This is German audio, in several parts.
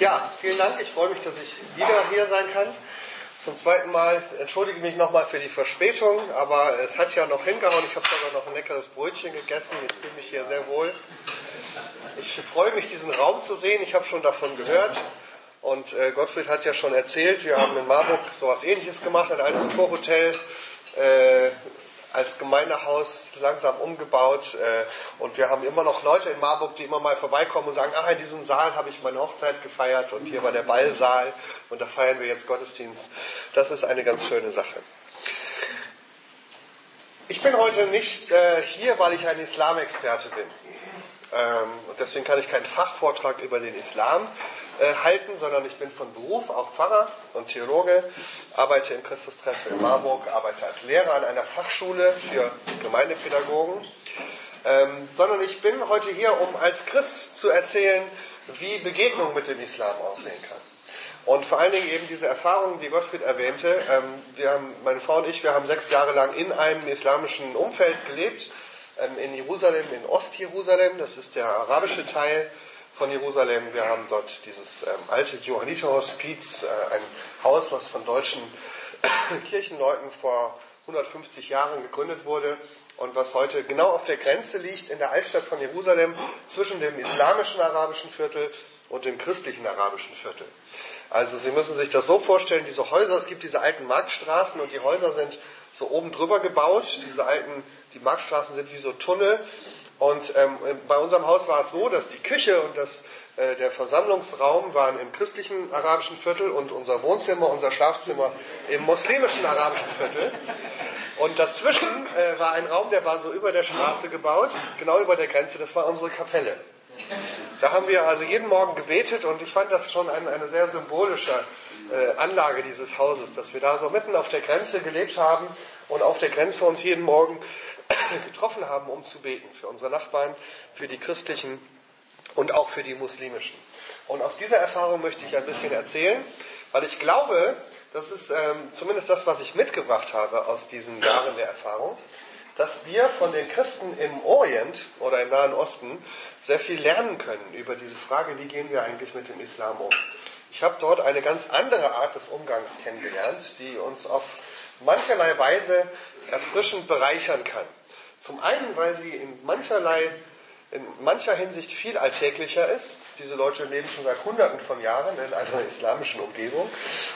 Ja, vielen Dank. Ich freue mich, dass ich wieder hier sein kann. Zum zweiten Mal entschuldige mich nochmal für die Verspätung, aber es hat ja noch hingehauen. Ich habe sogar noch ein leckeres Brötchen gegessen. Ich fühle mich hier sehr wohl. Ich freue mich, diesen Raum zu sehen. Ich habe schon davon gehört. Und äh, Gottfried hat ja schon erzählt, wir haben in Marburg sowas ähnliches gemacht, ein altes Torhotel. Äh, als Gemeindehaus langsam umgebaut äh, und wir haben immer noch Leute in Marburg, die immer mal vorbeikommen und sagen, ah, in diesem Saal habe ich meine Hochzeit gefeiert und hier war der Ballsaal und da feiern wir jetzt Gottesdienst. Das ist eine ganz schöne Sache. Ich bin heute nicht äh, hier, weil ich ein Islamexperte bin. Ähm, und deswegen kann ich keinen Fachvortrag über den Islam äh, halten, sondern ich bin von Beruf auch Pfarrer und Theologe, arbeite im Christustreffen in Marburg, arbeite als Lehrer an einer Fachschule für Gemeindepädagogen, ähm, sondern ich bin heute hier, um als Christ zu erzählen, wie Begegnung mit dem Islam aussehen kann. Und vor allen Dingen eben diese Erfahrungen, die Gottfried erwähnte. Ähm, wir haben, meine Frau und ich, wir haben sechs Jahre lang in einem islamischen Umfeld gelebt, ähm, in Jerusalem, in Ostjerusalem, das ist der arabische Teil von Jerusalem. Wir haben dort dieses ähm, alte Johanniterhospiz, äh, ein Haus, was von deutschen Kirchenleuten vor 150 Jahren gegründet wurde und was heute genau auf der Grenze liegt in der Altstadt von Jerusalem zwischen dem islamischen arabischen Viertel und dem christlichen arabischen Viertel. Also Sie müssen sich das so vorstellen, diese Häuser, es gibt diese alten Marktstraßen und die Häuser sind so oben drüber gebaut. Diese alten, die Marktstraßen sind wie so Tunnel und ähm, bei unserem Haus war es so, dass die Küche und das, äh, der Versammlungsraum waren im christlichen arabischen Viertel und unser Wohnzimmer, unser Schlafzimmer im muslimischen arabischen Viertel. Und dazwischen äh, war ein Raum, der war so über der Straße gebaut, genau über der Grenze, das war unsere Kapelle. Da haben wir also jeden Morgen gebetet und ich fand das schon ein, eine sehr symbolische äh, Anlage dieses Hauses, dass wir da so mitten auf der Grenze gelebt haben und auf der Grenze uns jeden Morgen getroffen haben, um zu beten für unsere Nachbarn, für die christlichen und auch für die muslimischen. Und aus dieser Erfahrung möchte ich ein bisschen erzählen, weil ich glaube, das ist ähm, zumindest das, was ich mitgebracht habe aus diesen Jahren der Erfahrung, dass wir von den Christen im Orient oder im Nahen Osten sehr viel lernen können über diese Frage, wie gehen wir eigentlich mit dem Islam um. Ich habe dort eine ganz andere Art des Umgangs kennengelernt, die uns auf mancherlei Weise erfrischend bereichern kann. Zum einen, weil sie in mancherlei, in mancher Hinsicht viel alltäglicher ist. Diese Leute leben schon seit Hunderten von Jahren in einer islamischen Umgebung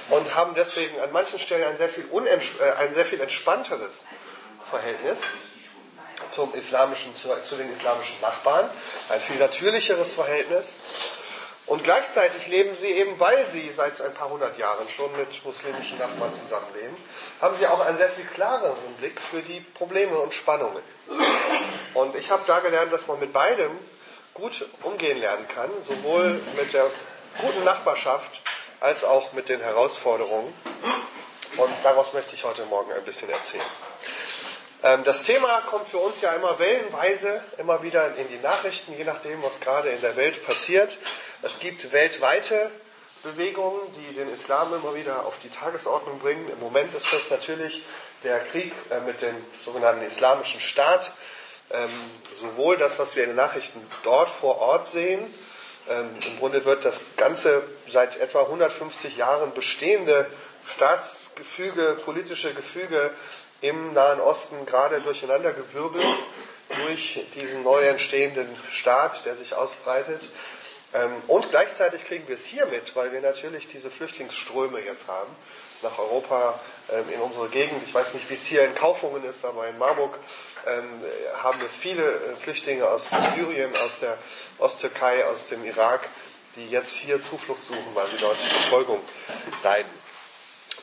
und haben deswegen an manchen Stellen ein sehr viel, äh, ein sehr viel entspannteres Verhältnis zum islamischen, zu, zu den islamischen Nachbarn, ein viel natürlicheres Verhältnis. Und gleichzeitig leben sie eben, weil sie seit ein paar hundert Jahren schon mit muslimischen Nachbarn zusammenleben, haben sie auch einen sehr viel klareren Blick für die Probleme und Spannungen. Und ich habe da gelernt, dass man mit beidem gut umgehen lernen kann, sowohl mit der guten Nachbarschaft als auch mit den Herausforderungen. Und daraus möchte ich heute Morgen ein bisschen erzählen. Ähm, das Thema kommt für uns ja immer wellenweise, immer wieder in die Nachrichten, je nachdem, was gerade in der Welt passiert. Es gibt weltweite Bewegungen, die den Islam immer wieder auf die Tagesordnung bringen. Im Moment ist das natürlich der Krieg äh, mit dem sogenannten Islamischen Staat. Ähm, sowohl das, was wir in den Nachrichten dort vor Ort sehen, ähm, im Grunde wird das ganze seit etwa 150 Jahren bestehende Staatsgefüge, politische Gefüge im Nahen Osten gerade durcheinandergewirbelt durch diesen neu entstehenden Staat, der sich ausbreitet. Ähm, und gleichzeitig kriegen wir es hier mit, weil wir natürlich diese Flüchtlingsströme jetzt haben nach Europa, ähm, in unsere Gegend. Ich weiß nicht, wie es hier in Kaufungen ist, aber in Marburg ähm, haben wir viele äh, Flüchtlinge aus Syrien, aus der Osttürkei, aus dem Irak, die jetzt hier Zuflucht suchen, weil sie dort Verfolgung leiden.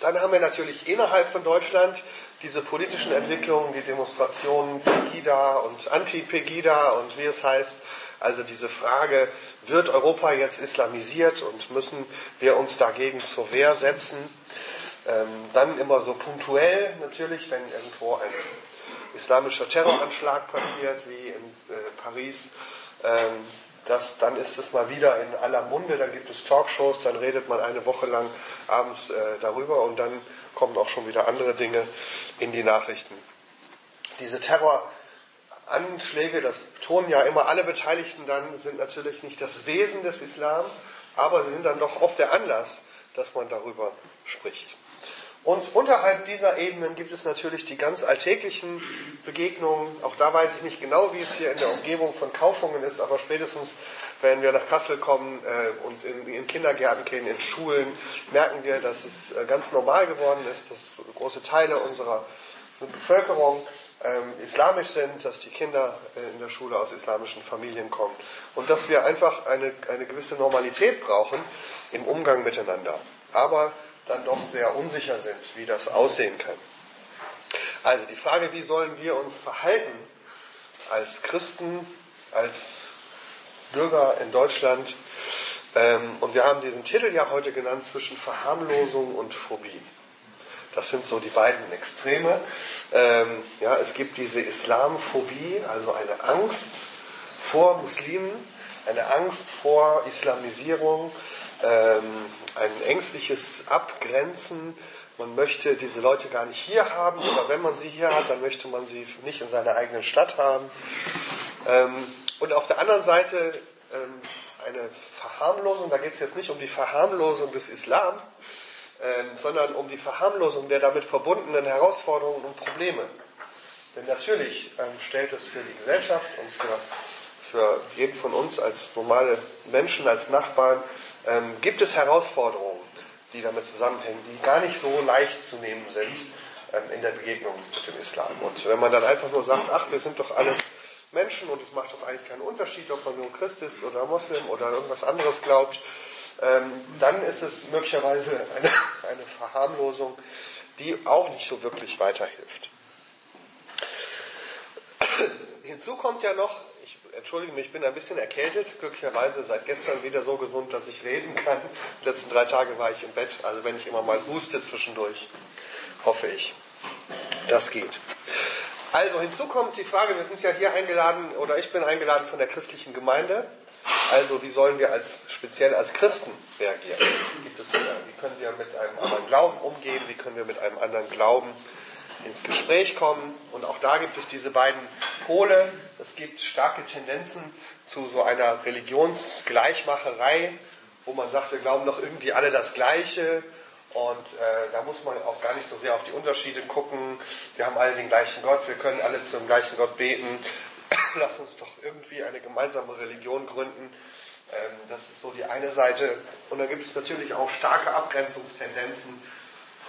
Dann haben wir natürlich innerhalb von Deutschland diese politischen Entwicklungen, die Demonstrationen Pegida und Anti-Pegida und wie es heißt, also diese Frage, wird Europa jetzt islamisiert und müssen wir uns dagegen zur Wehr setzen? Ähm, dann immer so punktuell natürlich, wenn irgendwo ein islamischer Terroranschlag passiert, wie in äh, Paris, ähm, das, dann ist es mal wieder in aller Munde, dann gibt es Talkshows, dann redet man eine Woche lang abends äh, darüber und dann kommen auch schon wieder andere Dinge in die Nachrichten. Diese Terroranschläge, das tun ja immer alle Beteiligten dann, sind natürlich nicht das Wesen des Islam, aber sie sind dann doch oft der Anlass, dass man darüber spricht. Und unterhalb dieser Ebenen gibt es natürlich die ganz alltäglichen Begegnungen. Auch da weiß ich nicht genau, wie es hier in der Umgebung von Kaufungen ist, aber spätestens, wenn wir nach Kassel kommen äh, und in, in, Kindergärten gehen, in Schulen, merken wir, dass es äh, ganz normal geworden ist, dass große Teile unserer Bevölkerung ähm, islamisch sind, dass die Kinder äh, in der Schule aus islamischen Familien kommen und dass wir einfach eine, eine gewisse Normalität brauchen im Umgang miteinander. Aber dann doch sehr unsicher sind, wie das aussehen kann. Also die Frage, wie sollen wir uns verhalten als Christen, als Bürger in Deutschland? Ähm, und wir haben diesen Titel ja heute genannt zwischen Verharmlosung und Phobie. Das sind so die beiden Extreme. Ähm, ja, es gibt diese Islamphobie, also eine Angst vor Muslimen, eine Angst vor Islamisierung, ein ängstliches Abgrenzen. Man möchte diese Leute gar nicht hier haben oder wenn man sie hier hat, dann möchte man sie nicht in seiner eigenen Stadt haben. Ähm, und auf der anderen Seite ähm, eine Verharmlosung, da geht es jetzt nicht um die Verharmlosung des Islam, ähm, sondern um die Verharmlosung der damit verbundenen Herausforderungen und Probleme. Denn natürlich ähm, stellt es für die Gesellschaft und für, für jeden von uns als normale Menschen, als Nachbarn, ähm, gibt es Herausforderungen, die damit zusammenhängen, die gar nicht so leicht zu nehmen sind ähm, in der Begegnung mit dem Islam. Und wenn man dann einfach nur sagt, ach, wir sind doch alle Menschen und es macht doch eigentlich keinen Unterschied, ob man nur Christ ist oder Muslim oder irgendwas anderes glaubt, ähm, dann ist es möglicherweise eine, eine Verharmlosung, die auch nicht so wirklich weiterhilft. Hinzu kommt ja noch, entschuldige mich, ich bin ein bisschen erkältet, glücklicherweise seit gestern wieder so gesund, dass ich reden kann. Die letzten drei Tage war ich im Bett, also wenn ich immer mal huste zwischendurch, hoffe ich, das geht. Also hinzu kommt die Frage, wir sind ja hier eingeladen oder ich bin eingeladen von der christlichen Gemeinde. Also wie sollen wir als speziell als Christen reagieren? Es, äh, wie können wir mit einem anderen Glauben umgehen? Wie können wir mit einem anderen Glauben ins Gespräch kommen? Und auch da gibt es diese beiden Pole. Es gibt starke Tendenzen zu so einer Religionsgleichmacherei, wo man sagt, wir glauben doch irgendwie alle das Gleiche. Und äh, da muss man auch gar nicht so sehr auf die Unterschiede gucken. Wir haben alle den gleichen Gott, wir können alle zum gleichen Gott beten lass uns doch irgendwie eine gemeinsame Religion gründen. Ähm, das ist so die eine Seite. Und dann gibt es natürlich auch starke Abgrenzungstendenzen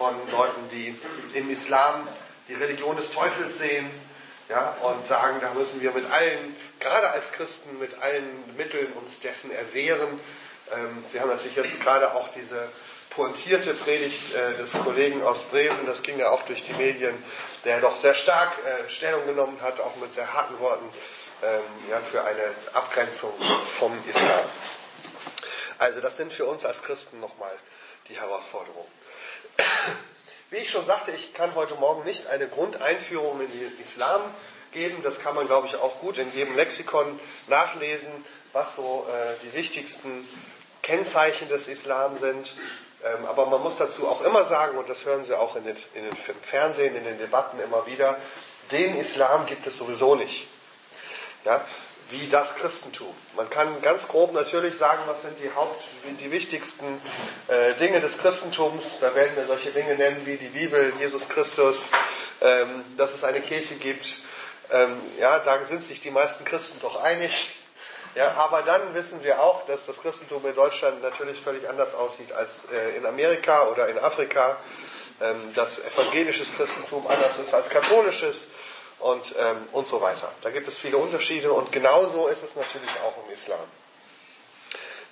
von Leuten, die im Islam die Religion des Teufels sehen ja, und sagen, da müssen wir mit allen, gerade als Christen, mit allen Mitteln uns dessen erwehren. Ähm, Sie haben natürlich jetzt gerade auch diese pointierte Predigt äh, des Kollegen aus Bremen, das ging ja auch durch die Medien, der doch sehr stark äh, Stellung genommen hat, auch mit sehr harten Worten, ähm, ja, für eine Abgrenzung vom Islam. Also das sind für uns als Christen nochmal die Herausforderungen. Wie ich schon sagte, ich kann heute Morgen nicht eine Grundeinführung in den Islam geben. Das kann man, glaube ich, auch gut in jedem Lexikon nachlesen, was so äh, die wichtigsten Kennzeichen des Islam sind. Ähm, aber man muss dazu auch immer sagen, und das hören Sie auch in den, in den Fernsehen, in den Debatten immer wieder, den Islam gibt es sowieso nicht. Ja, wie das Christentum. Man kann ganz grob natürlich sagen, was sind die Haupt, die wichtigsten äh, Dinge des Christentums. Da werden wir solche Dinge nennen wie die Bibel, Jesus Christus, ähm, dass es eine Kirche gibt. Ähm, ja, da sind sich die meisten Christen doch einig. Ja, aber dann wissen wir auch, dass das Christentum in Deutschland natürlich völlig anders aussieht als äh, in Amerika oder in Afrika. Ähm, dass evangelisches Christentum anders ist als katholisches und, ähm, und so weiter. Da gibt es viele Unterschiede und genauso ist es natürlich auch im Islam.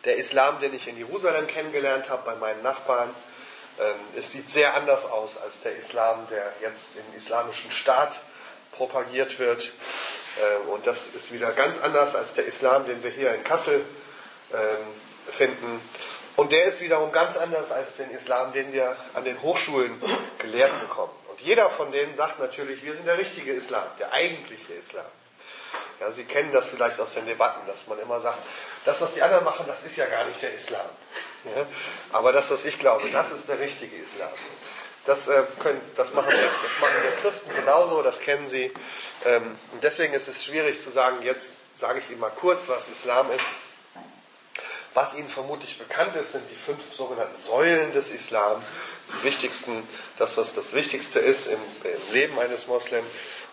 Der Islam, den ich in Jerusalem kennengelernt habe bei meinen Nachbarn, ähm, es sieht sehr anders aus als der Islam, der jetzt im islamischen Staat propagiert wird. Ähm, und das ist wieder ganz anders als der Islam, den wir hier in Kassel ähm, finden. Und der ist wiederum ganz anders als den Islam, den wir an den Hochschulen gelehrt bekommen. Jeder von denen sagt natürlich, wir sind der richtige Islam, der eigentliche Islam. Ja, Sie kennen das vielleicht aus den Debatten, dass man immer sagt, das, was die anderen machen, das ist ja gar nicht der Islam. Ja? Aber das, was ich glaube, das ist der richtige Islam. Das, äh, können, das, machen, wir, das machen wir Christen genauso, das kennen Sie. Ähm, und deswegen ist es schwierig zu sagen, jetzt sage ich Ihnen mal kurz, was Islam ist. Was Ihnen vermutlich bekannt ist, sind die fünf sogenannten Säulen des Islam. Wichtigsten, das, was das Wichtigste ist im, im Leben eines Moslem.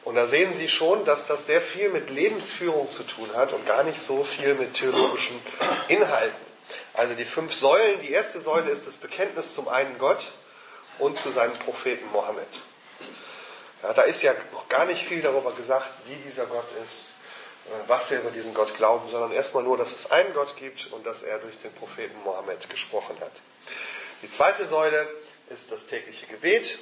Und da sehen Sie schon, dass das sehr viel mit Lebensführung zu tun hat und gar nicht so viel mit theologischen Inhalten. Also die fünf Säulen, die erste Säule ist das Bekenntnis zum einen Gott und zu seinem Propheten Mohammed. Ja, da ist ja noch gar nicht viel darüber gesagt, wie dieser Gott ist, äh, was wir über diesen Gott glauben, sondern erstmal nur, dass es einen Gott gibt und dass er durch den Propheten Mohammed gesprochen hat. Die zweite Säule ist das tägliche Gebet,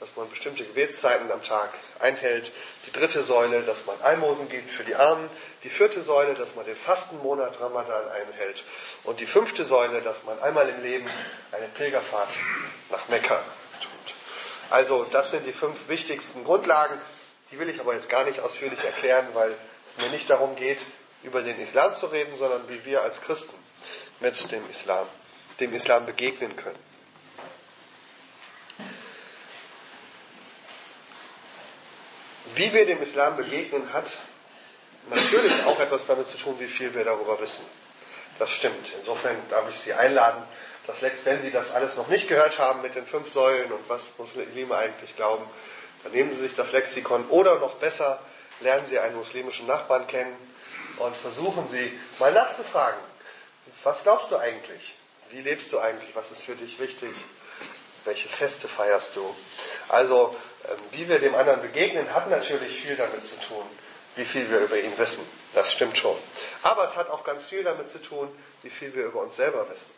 dass man bestimmte Gebetszeiten am Tag einhält. Die dritte Säule, dass man Almosen gibt für die Armen. Die vierte Säule, dass man den Fastenmonat Ramadan einhält. Und die fünfte Säule, dass man einmal im Leben eine Pilgerfahrt nach Mekka tut. Also das sind die fünf wichtigsten Grundlagen. Die will ich aber jetzt gar nicht ausführlich erklären, weil es mir nicht darum geht, über den Islam zu reden, sondern wie wir als Christen mit dem Islam, dem Islam begegnen können. Wie wir dem Islam begegnen, hat natürlich auch etwas damit zu tun, wie viel wir darüber wissen. Das stimmt. Insofern darf ich Sie einladen, dass wenn Sie das alles noch nicht gehört haben mit den fünf Säulen und was Muslime eigentlich glauben, dann nehmen Sie sich das Lexikon oder noch besser, lernen Sie einen muslimischen Nachbarn kennen und versuchen Sie mal nachzufragen, was glaubst du eigentlich? Wie lebst du eigentlich? Was ist für dich wichtig? Welche Feste feierst du? Also ähm, wie wir dem anderen begegnen, hat natürlich viel damit zu tun, wie viel wir über ihn wissen. Das stimmt schon. Aber es hat auch ganz viel damit zu tun, wie viel wir über uns selber wissen.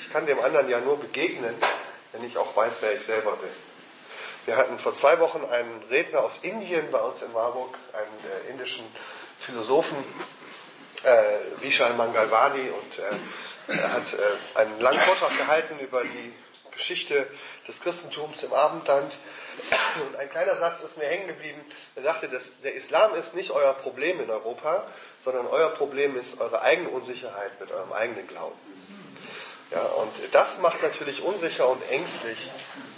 Ich kann dem anderen ja nur begegnen, wenn ich auch weiß, wer ich selber bin. Wir hatten vor zwei Wochen einen Redner aus Indien bei uns in Marburg, einen äh, indischen Philosophen, äh, Vishal Mangalwadi, und äh, er hat äh, einen langen Vortrag gehalten über die Geschichte des Christentums im Abendland. Und ein kleiner Satz ist mir hängen geblieben. Er sagte, dass der Islam ist nicht euer Problem in Europa, sondern euer Problem ist eure eigene Unsicherheit mit eurem eigenen Glauben. Ja, und das macht natürlich unsicher und ängstlich,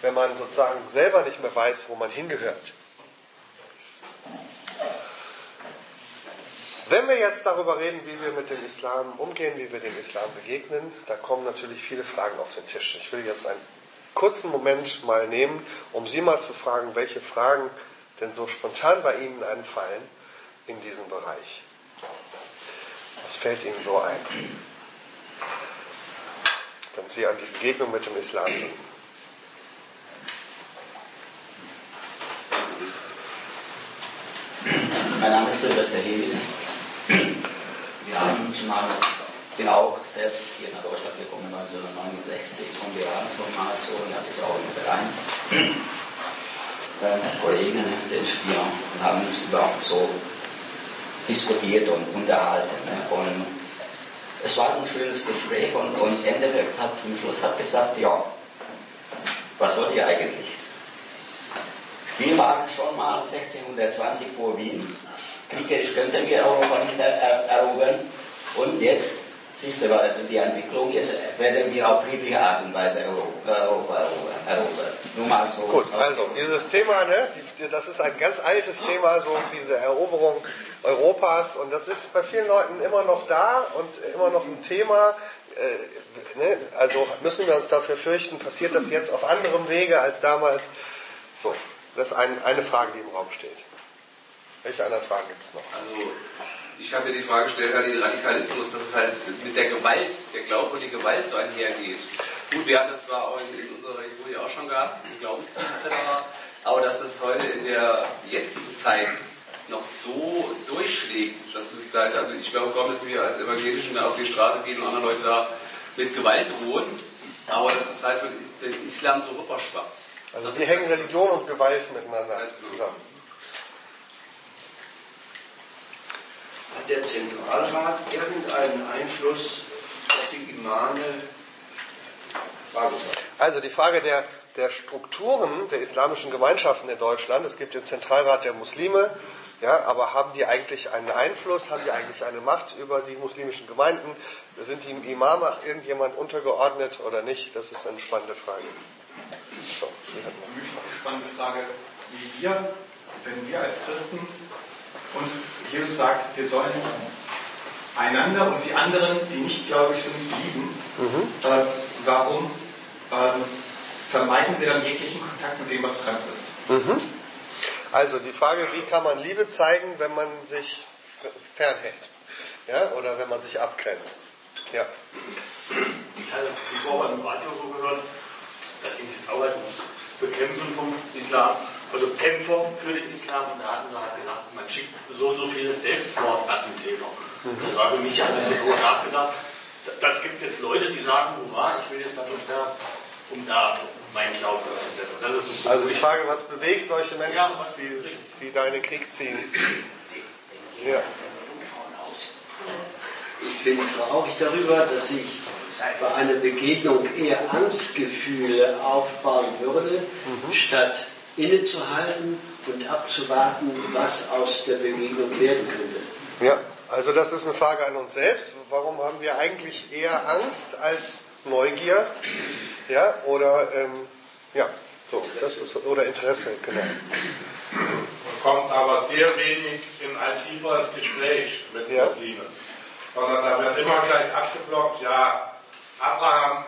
wenn man sozusagen selber nicht mehr weiß, wo man hingehört. Wenn wir jetzt darüber reden, wie wir mit dem Islam umgehen, wie wir dem Islam begegnen, da kommen natürlich viele Fragen auf den Tisch. Ich will jetzt einen kurzen Moment mal nehmen, um Sie mal zu fragen, welche Fragen denn so spontan bei Ihnen einfallen in diesem Bereich. Was fällt Ihnen so ein? Wenn Sie an die Begegnung mit dem Islam denken. Mein Name ist Silvester Hewies. Schon mal, bin auch selbst hier nach Deutschland gekommen 1969 und wir haben schon mal so, ich habe das auch im Verein, äh, Kollegen, den Spion, und haben uns über so diskutiert und unterhalten. Ne? Und es war ein schönes Gespräch und, und Endeffekt hat zum Schluss hat gesagt, ja, was wollt ihr eigentlich? Wir waren schon mal 1620 vor Wien kriegerisch könnten wir Europa nicht er erobern. Und jetzt, siehst du, die Entwicklung, jetzt werden wir auf friedliche Art und Weise Europa erobern. Gut, also dieses Thema, ne, das ist ein ganz altes Thema, so diese Eroberung Europas. Und das ist bei vielen Leuten immer noch da und immer noch ein Thema. Äh, ne, also müssen wir uns dafür fürchten, passiert das jetzt auf anderem Wege als damals? So, das ist ein, eine Frage, die im Raum steht. Welche anderen Fragen gibt es noch? Also, ich habe mir die Frage gestellt, halt den Radikalismus, dass es halt mit der Gewalt, der Glaube und die Gewalt so einhergeht. Gut, wir haben das zwar auch in, in unserer Region ja auch schon gehabt, die Glaubenskrieg etc., aber dass das heute in der jetzigen Zeit noch so durchschlägt, dass es halt, also ich glaube kaum, dass wir als Evangelischen da auf die Straße gehen und andere Leute da mit Gewalt drohen, aber dass es halt für den Islam so rüberschwappt. Also sie hängen Religion und Gewalt miteinander zusammen. Hat der Zentralrat irgendeinen Einfluss auf die Imame? Also die Frage der, der Strukturen der islamischen Gemeinschaften in Deutschland. Es gibt den Zentralrat der Muslime, ja, aber haben die eigentlich einen Einfluss, haben die eigentlich eine Macht über die muslimischen Gemeinden? Sind die Imame irgendjemand untergeordnet oder nicht? Das ist eine spannende Frage. So, Für mich ist die spannende Frage, wie wir, wenn wir als Christen uns Jesus sagt, wir sollen einander und die anderen, die nicht gläubig sind, lieben, mhm. äh, warum ähm, vermeiden wir dann jeglichen Kontakt mit dem, was fremd ist? Mhm. Also die Frage, wie kann man Liebe zeigen, wenn man sich fernhält? Ja, oder wenn man sich abgrenzt? Ja. Ich hatte bevor beim Radio so gehört, da ging es jetzt auch halt um Bekämpfen vom Islam, also Kämpfer für den Islam und da hatten sie halt gesagt, man schickt so und so viele Selbstmordattentäter. Das war für mich, ich habe darüber nachgedacht, das gibt es jetzt Leute, die sagen, hurra, ich will jetzt dafür sterben, um da mein Glauben durchzusetzen. Das ist so also die Frage, was bewegt solche Menschen, ja, wie, wie deine Krieg ziehen? Ja. Ich bin traurig darüber, dass ich bei einer Begegnung eher Angstgefühle aufbauen würde, mhm. statt innezuhalten und abzuwarten, was aus der Begegnung werden könnte. Ja, also das ist eine Frage an uns selbst. Warum haben wir eigentlich eher Angst als Neugier? Ja, oder ähm, ja, so, das ist oder Interesse, genau. Man kommt aber sehr wenig in ein tieferes Gespräch mit ja. Muslimen. Sondern da wird immer gleich abgeblockt, ja, Abraham,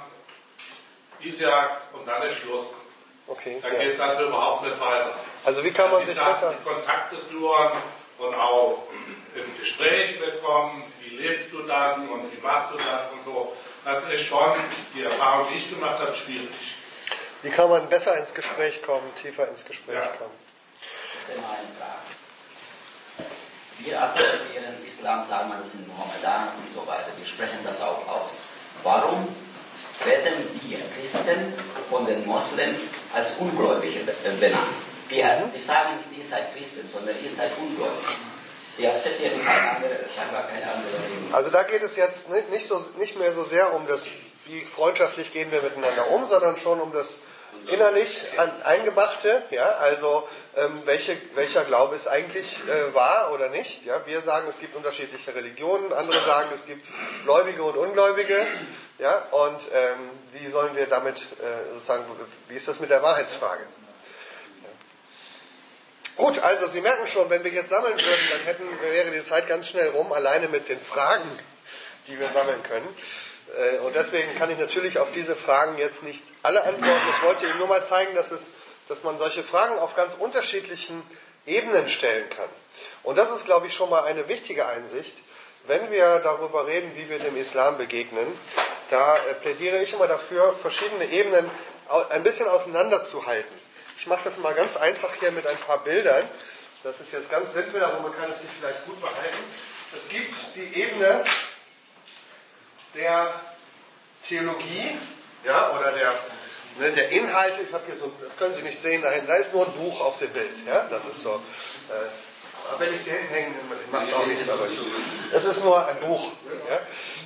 Isaac und dann ist Schluss. Okay, da ja. geht das überhaupt nicht weiter. Also wie kann man sich besser... Die Kontakte suchen und auch ins Gespräch bekommen, wie lebst du das und wie machst du das und so. Das ist schon die Erfahrung, die ich gemacht habe, schwierig. Wie kann man besser ins Gespräch kommen, tiefer ins Gespräch ja. kommen? Wir akzeptieren Islam, sagen wir, das sind Mohammedaner und so weiter. Wir sprechen das auch aus. Warum werden die Christen von den Moslems als Ungläubige benannt? Die, die sagen nicht, ihr seid Christen, sondern ihr seid Ungläubige. Die akzeptieren keine andere, scheinbar keine andere Religion. Also da geht es jetzt nicht, so, nicht mehr so sehr um das, wie freundschaftlich gehen wir miteinander um, sondern schon um das innerlich an, eingemachte, ja, also ähm, welche, welcher Glaube ist eigentlich äh, wahr oder nicht. Ja? Wir sagen, es gibt unterschiedliche Religionen, andere sagen, es gibt Gläubige und Ungläubige. Ja? Und ähm, wie sollen wir damit äh, sozusagen, wie ist das mit der Wahrheitsfrage? Gut, also Sie merken schon, wenn wir jetzt sammeln würden, dann hätten, wäre die Zeit ganz schnell rum, alleine mit den Fragen, die wir sammeln können. Äh, und deswegen kann ich natürlich auf diese Fragen jetzt nicht alle antworten. Ich wollte Ihnen nur mal zeigen, dass, es, dass man solche Fragen auf ganz unterschiedlichen Ebenen stellen kann. Und das ist, glaube ich, schon mal eine wichtige Einsicht. Wenn wir darüber reden, wie wir dem Islam begegnen, da äh, plädiere ich immer dafür, verschiedene Ebenen ein bisschen auseinanderzuhalten. Ich mache das mal ganz einfach hier mit ein paar Bildern. Das ist jetzt ganz simpel, aber man kann es sich vielleicht gut behalten. Es gibt die Ebene der Theologie, ja, oder der, ne, der Inhalte. Ich habe hier so, das können Sie nicht sehen da da ist nur ein Buch auf dem Bild. Ja, das ist so. Äh, wenn ich sie hinhänge, macht es auch nichts, aber es ist nur ein Buch. Ja?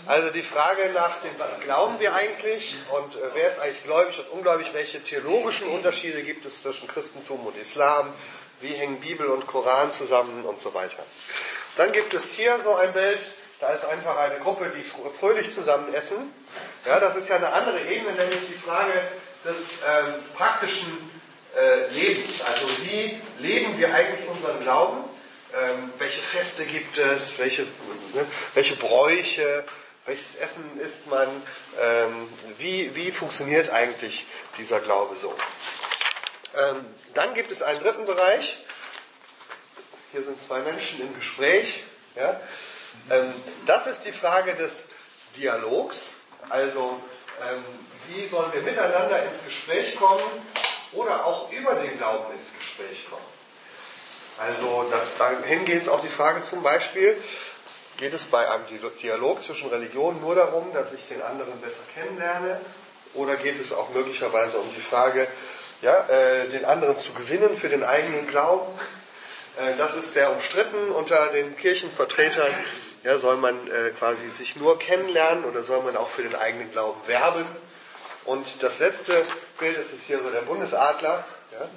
Also die Frage nach dem, was glauben wir eigentlich und äh, wer ist eigentlich gläubig und ungläubig, welche theologischen Unterschiede gibt es zwischen Christentum und Islam, wie hängen Bibel und Koran zusammen und so weiter. Dann gibt es hier so ein Bild, da ist einfach eine Gruppe, die fröhlich zusammen essen. Ja, das ist ja eine andere Ebene, nämlich die Frage des ähm, praktischen äh, Lebens. Also wie leben wir eigentlich unseren Glauben? Ähm, welche Feste gibt es? Welche, ne, welche Bräuche? Welches Essen isst man? Ähm, wie, wie funktioniert eigentlich dieser Glaube so? Ähm, dann gibt es einen dritten Bereich. Hier sind zwei Menschen im Gespräch. Ja? Ähm, das ist die Frage des Dialogs. Also, ähm, wie sollen wir miteinander ins Gespräch kommen oder auch über den Glauben ins Gespräch kommen? Also, das, dahin geht es auch die Frage zum Beispiel, geht es bei einem Dialog zwischen Religionen nur darum, dass ich den anderen besser kennenlerne? Oder geht es auch möglicherweise um die Frage, ja, äh, den anderen zu gewinnen für den eigenen Glauben? Äh, das ist sehr umstritten unter den Kirchenvertretern. Ja, soll man äh, quasi sich nur kennenlernen oder soll man auch für den eigenen Glauben werben? Und das letzte Bild ist hier so der Bundesadler. Ja?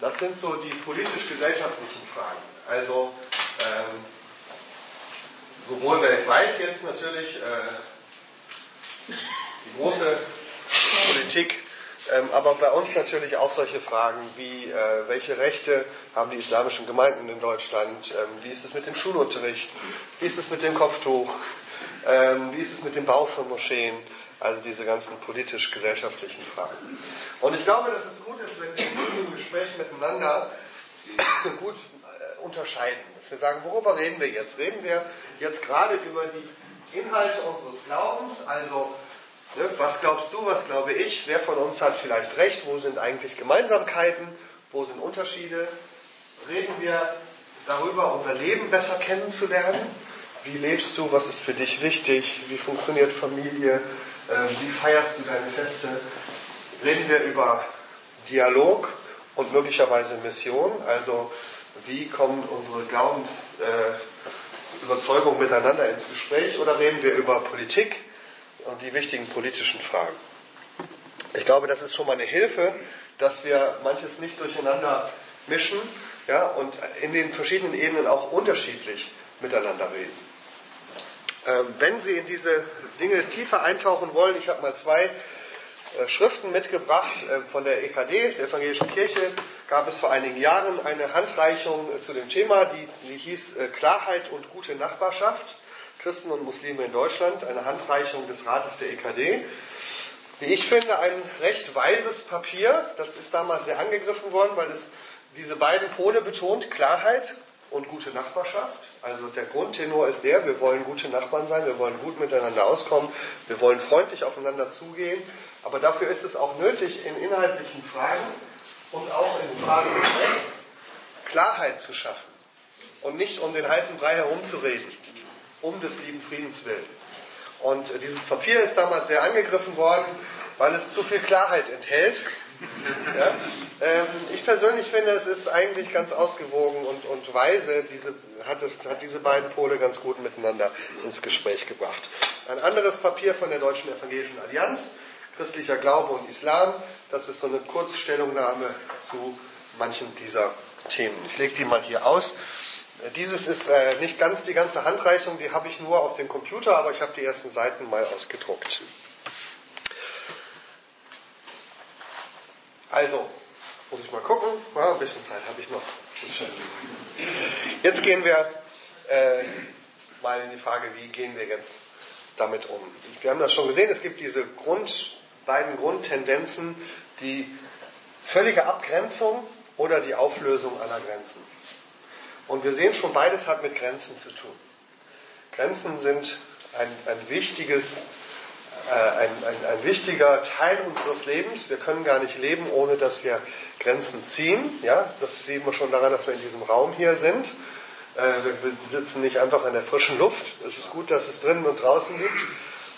Das sind so die politisch-gesellschaftlichen Fragen. Also ähm, sowohl weltweit jetzt natürlich äh, die große Politik ähm, aber bei uns natürlich auch solche Fragen wie, äh, welche Rechte haben die islamischen Gemeinden in Deutschland? Ähm, wie ist es mit dem Schulunterricht? Wie ist es mit dem Kopftuch? Ähm, wie ist es mit dem Bau von Moscheen? Also diese ganzen politisch-gesellschaftlichen Fragen. Und ich glaube, dass es gut ist, wenn wir im Gespräch miteinander gut äh, unterscheiden. Dass wir sagen, worüber reden wir jetzt? Reden wir jetzt gerade über die Inhalte unseres Glaubens, also ne, was glaubst du, was glaube ich, wer von uns hat vielleicht recht, wo sind eigentlich Gemeinsamkeiten, wo sind Unterschiede? Reden wir darüber, unser Leben besser kennenzulernen? Wie lebst du? Was ist für dich wichtig? Wie funktioniert Familie? Ähm, wie feierst du deine Feste? Reden wir über Dialog und möglicherweise Mission, also wie kommen unsere Glaubensüberzeugungen äh, miteinander ins Gespräch oder reden wir über Politik und die wichtigen politischen Fragen? Ich glaube, das ist schon mal eine Hilfe, dass wir manches nicht durcheinander mischen ja, und in den verschiedenen Ebenen auch unterschiedlich miteinander reden. Ähm, wenn Sie in diese Dinge tiefer eintauchen wollen, ich habe mal zwei äh, Schriften mitgebracht äh, von der EKD, der Evangelischen Kirche, gab es vor einigen Jahren eine Handreichung äh, zu dem Thema, die, die hieß Klarheit und gute Nachbarschaft, Christen und Muslime in Deutschland, eine Handreichung des Rates der EKD. Wie ich finde, ein recht weises Papier, das ist damals sehr angegriffen worden, weil es diese beiden Pole betont, Klarheit und gute Nachbarschaft. Also der Grundtenor ist der, wir wollen gute Nachbarn sein, wir wollen gut miteinander auskommen, wir wollen freundlich aufeinander zugehen, aber dafür ist es auch nötig, in inhaltlichen Fragen und auch in Fragen des Rechts Klarheit zu schaffen und nicht um den heißen Brei herumzureden, um des lieben Friedens willen. Und dieses Papier ist damals sehr angegriffen worden, weil es zu viel Klarheit enthält ja? Ähm, ich persönlich finde, es ist eigentlich ganz ausgewogen und, und weise, diese, hat, es, hat diese beiden Pole ganz gut miteinander ins Gespräch gebracht. Ein anderes Papier von der Deutschen Evangelischen Allianz, Christlicher Glaube und Islam, das ist so eine Kurzstellungnahme zu manchen dieser Themen. Ich lege die mal hier aus. Dieses ist äh, nicht ganz die ganze Handreichung, die habe ich nur auf dem Computer, aber ich habe die ersten Seiten mal ausgedruckt. Also, muss ich mal gucken. Ja, ein bisschen Zeit habe ich noch. Jetzt gehen wir äh, mal in die Frage, wie gehen wir jetzt damit um? Wir haben das schon gesehen, es gibt diese Grund, beiden Grundtendenzen, die völlige Abgrenzung oder die Auflösung aller Grenzen. Und wir sehen schon, beides hat mit Grenzen zu tun. Grenzen sind ein, ein wichtiges ein, ein, ein, wichtiger Teil unseres Lebens. Wir können gar nicht leben, ohne dass wir Grenzen ziehen. Ja, das sehen wir schon daran, dass wir in diesem Raum hier sind. Äh, wir sitzen nicht einfach in der frischen Luft. Es ist gut, dass es drinnen und draußen gibt.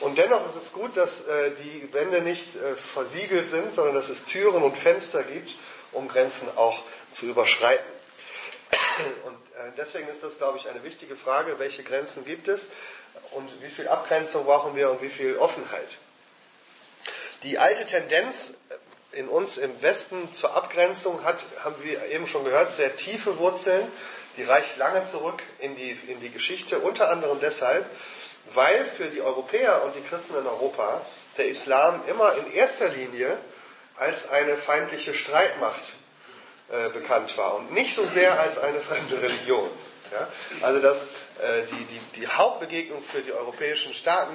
Und dennoch ist es gut, dass äh, die Wände nicht versiegelt sind, sondern dass es Türen und Fenster gibt, um Grenzen auch zu überschreiten. Und deswegen ist das, glaube ich, eine wichtige Frage, welche Grenzen gibt es und wie viel Abgrenzung brauchen wir und wie viel Offenheit. Die alte Tendenz in uns im Westen zur Abgrenzung hat, haben wir eben schon gehört, sehr tiefe Wurzeln. Die reicht lange zurück in die, in die Geschichte, unter anderem deshalb, weil für die Europäer und die Christen in Europa der Islam immer in erster Linie als eine feindliche Streitmacht äh, bekannt war und nicht so sehr als eine fremde Religion. Ja? Also das die, die, die Hauptbegegnung für die europäischen Staaten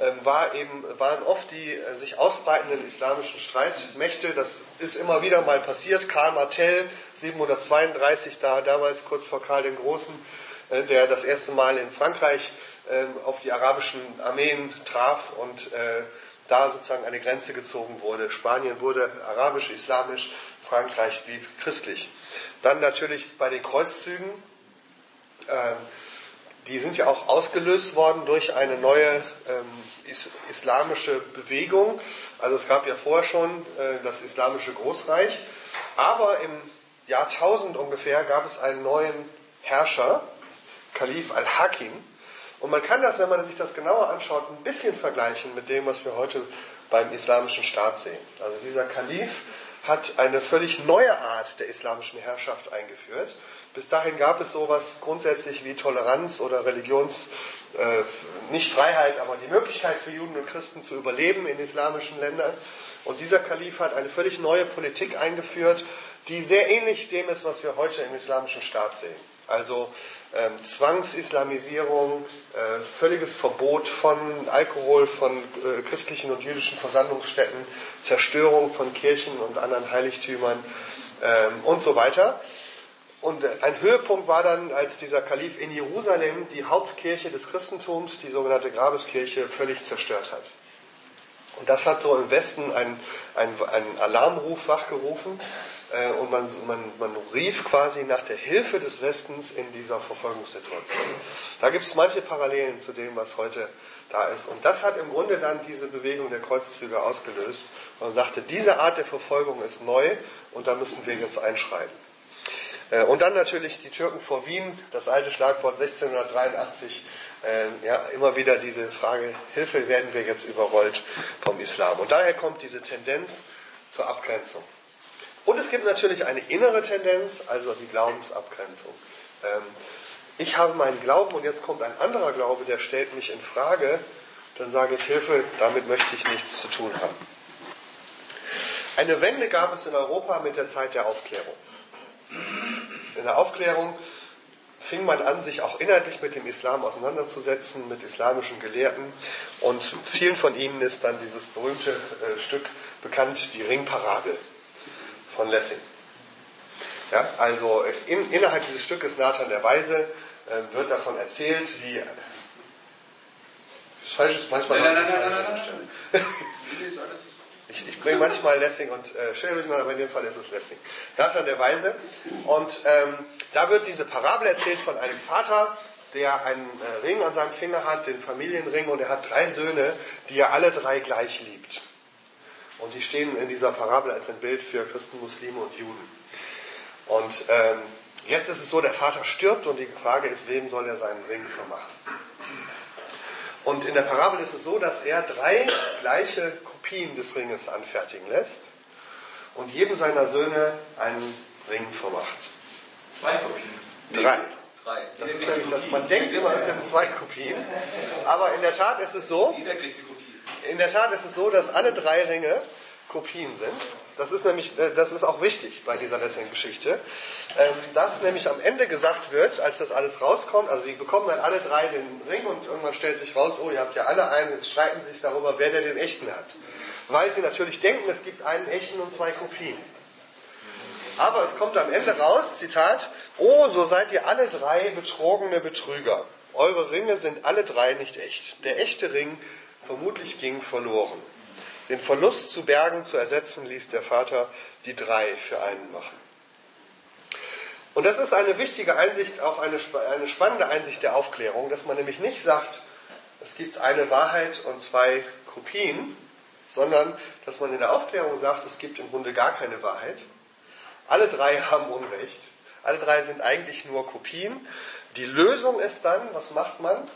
ähm, war eben, waren oft die äh, sich ausbreitenden islamischen Streitmächte. Das ist immer wieder mal passiert. Karl Martell, 732, da, damals kurz vor Karl den Großen, äh, der das erste Mal in Frankreich ähm, auf die arabischen Armeen traf und da sozusagen eine Grenze gezogen wurde. Spanien wurde arabisch, islamisch, Frankreich blieb christlich. Dann natürlich bei den Kreuzzügen. Die sind ja auch ausgelöst worden durch eine neue ähm, is islamische Bewegung. Also es gab ja vorher schon äh, das islamische Großreich, aber im Jahr 1000 ungefähr gab es einen neuen Herrscher, Kalif al-Hakim. Und man kann das, wenn man sich das genauer anschaut, ein bisschen vergleichen mit dem, was wir heute beim islamischen Staat sehen. Also dieser Kalif hat eine völlig neue Art der islamischen Herrschaft eingeführt. Bis dahin gab es sowas grundsätzlich wie Toleranz oder Religions, äh, nicht Freiheit, aber die Möglichkeit für Juden und Christen zu überleben in islamischen Ländern. Und dieser Kalif hat eine völlig neue Politik eingeführt, die sehr ähnlich dem ist, was wir heute im islamischen Staat sehen. Also ähm, Zwangsislamisierung, äh, völliges Verbot von Alkohol, von äh, christlichen und jüdischen Versammlungsstätten, Zerstörung von Kirchen und anderen Heiligtümern ähm, und so weiter. Und ein Höhepunkt war dann, als dieser Kalif in Jerusalem die Hauptkirche des Christentums, die sogenannte Grabeskirche, völlig zerstört hat. Und das hat so im Westen einen, einen, einen Alarmruf wachgerufen äh, und man, man, man rief quasi nach der Hilfe des Westens in dieser Verfolgungssituation. Da gibt es manche Parallelen zu dem, was heute da ist. Und das hat im Grunde dann diese Bewegung der Kreuzzüge ausgelöst. Man sagte, diese Art der Verfolgung ist neu und da müssen wir jetzt einschreiten. Äh, und dann natürlich die Türken vor Wien, das alte Schlagwort 1683, äh, ja, immer wieder diese Frage, Hilfe werden wir jetzt überrollt vom Islam. Und daher kommt diese Tendenz zur Abgrenzung. Und es gibt natürlich eine innere Tendenz, also die Glaubensabgrenzung. Ähm, ich habe meinen Glauben und jetzt kommt ein anderer Glaube, der stellt mich in Frage, dann sage ich Hilfe, damit möchte ich nichts zu tun haben. Eine Wende gab es in Europa mit der Zeit der Aufklärung. In der Aufklärung fing man an, sich auch inhaltlich mit dem Islam auseinanderzusetzen, mit islamischen Gelehrten. Und vielen von ihnen ist dann dieses berühmte äh, Stück bekannt, die Ringparabel von Lessing. Ja, also in, innerhalb dieses Stückes Nathan der Weise äh, wird davon erzählt, wie falsch ist manchmal. Nein, nein, nein, nein, nein, Ich, ich bringe manchmal Lessing und äh, Schellrichmann, aber in dem Fall ist es Lessing. Nathan der Weise. Und ähm, da wird diese Parabel erzählt von einem Vater, der einen äh, Ring an seinem Finger hat, den Familienring, und er hat drei Söhne, die er alle drei gleich liebt. Und die stehen in dieser Parabel als ein Bild für Christen, Muslime und Juden. Und ähm, jetzt ist es so, der Vater stirbt und die Frage ist, wem soll er seinen Ring vermachen? Und in der Parabel ist es so, dass er drei gleiche Kopien des Ringes anfertigen lässt und jedem seiner Söhne einen Ring vermacht. Zwei Kopien? Drei. Drei. Das ist nämlich, dass man denkt immer, es sind zwei Kopien. Aber in der Tat ist es so. Jeder kriegt die Kopie in der Tat ist es so, dass alle drei Ringe Kopien sind. Das ist nämlich, äh, das ist auch wichtig bei dieser Lessing-Geschichte, ähm, dass nämlich am Ende gesagt wird, als das alles rauskommt, also sie bekommen dann alle drei den Ring und irgendwann stellt sich raus, oh, ihr habt ja alle einen, jetzt streiten sich darüber, wer der den echten hat. Weil sie natürlich denken, es gibt einen echten und zwei Kopien. Aber es kommt am Ende raus, Zitat, oh, so seid ihr alle drei betrogene Betrüger. Eure Ringe sind alle drei nicht echt. Der echte Ring vermutlich ging verloren. Den Verlust zu bergen, zu ersetzen, ließ der Vater die drei für einen machen. Und das ist eine wichtige Einsicht, auch eine, eine spannende Einsicht der Aufklärung, dass man nämlich nicht sagt, es gibt eine Wahrheit und zwei Kopien, sondern dass man in der Aufklärung sagt, es gibt im Grunde gar keine Wahrheit. Alle drei haben Unrecht. Alle drei sind eigentlich nur Kopien. Die Lösung ist dann, was macht man?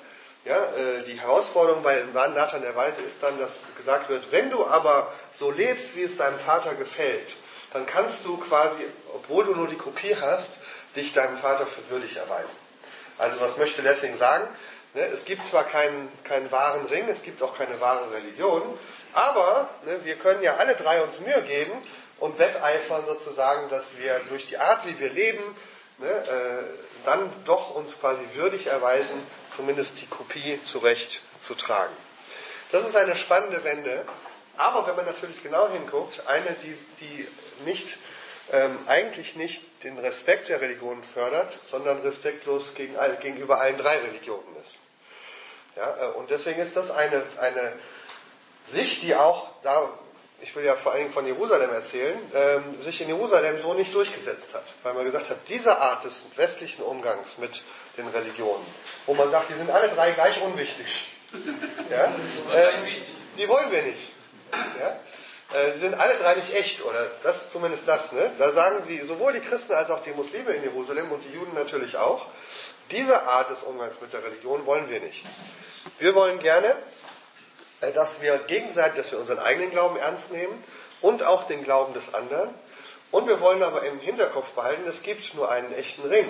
Ja, äh, die Herausforderung bei Nathan der Weise ist dann, dass gesagt wird, wenn du aber so lebst, wie es deinem Vater gefällt, dann kannst du quasi, obwohl du nur die Kopie hast, dich deinem Vater für würdig erweisen. Also was möchte Lessing sagen? Ne, es gibt zwar keinen, keinen wahren Ring, es gibt auch keine wahre Religion, aber ne, wir können ja alle drei uns Mühe geben und wetteifern sozusagen, dass wir durch die Art, wie wir leben, ne, äh, dann doch uns quasi würdig erweisen, zumindest die Kopie zurecht zu tragen. Das ist eine spannende Wende, aber wenn man natürlich genau hinguckt, eine, die, die nicht, ähm, eigentlich nicht den Respekt der Religion fördert, sondern respektlos gegen, gegenüber allen drei Religionen ist. Ja, äh, und deswegen ist das eine, eine Sicht, die auch da ich will ja vor allen Dingen von Jerusalem erzählen, ähm, sich in Jerusalem so nicht durchgesetzt hat. Weil man gesagt hat, diese Art des westlichen Umgangs mit den Religionen, wo man sagt, die sind alle drei gleich unwichtig. Ja? Ähm, die wollen wir nicht. Ja? Äh, die sind alle drei nicht echt, oder das zumindest das. Ne? Da sagen sie, sowohl die Christen als auch die Muslime in Jerusalem und die Juden natürlich auch, diese Art des Umgangs mit der Religion wollen wir nicht. Wir wollen gerne dass wir gegenseitig, dass wir unseren eigenen Glauben ernst nehmen und auch den Glauben des anderen. Und wir wollen aber im Hinterkopf behalten, es gibt nur einen echten Ring.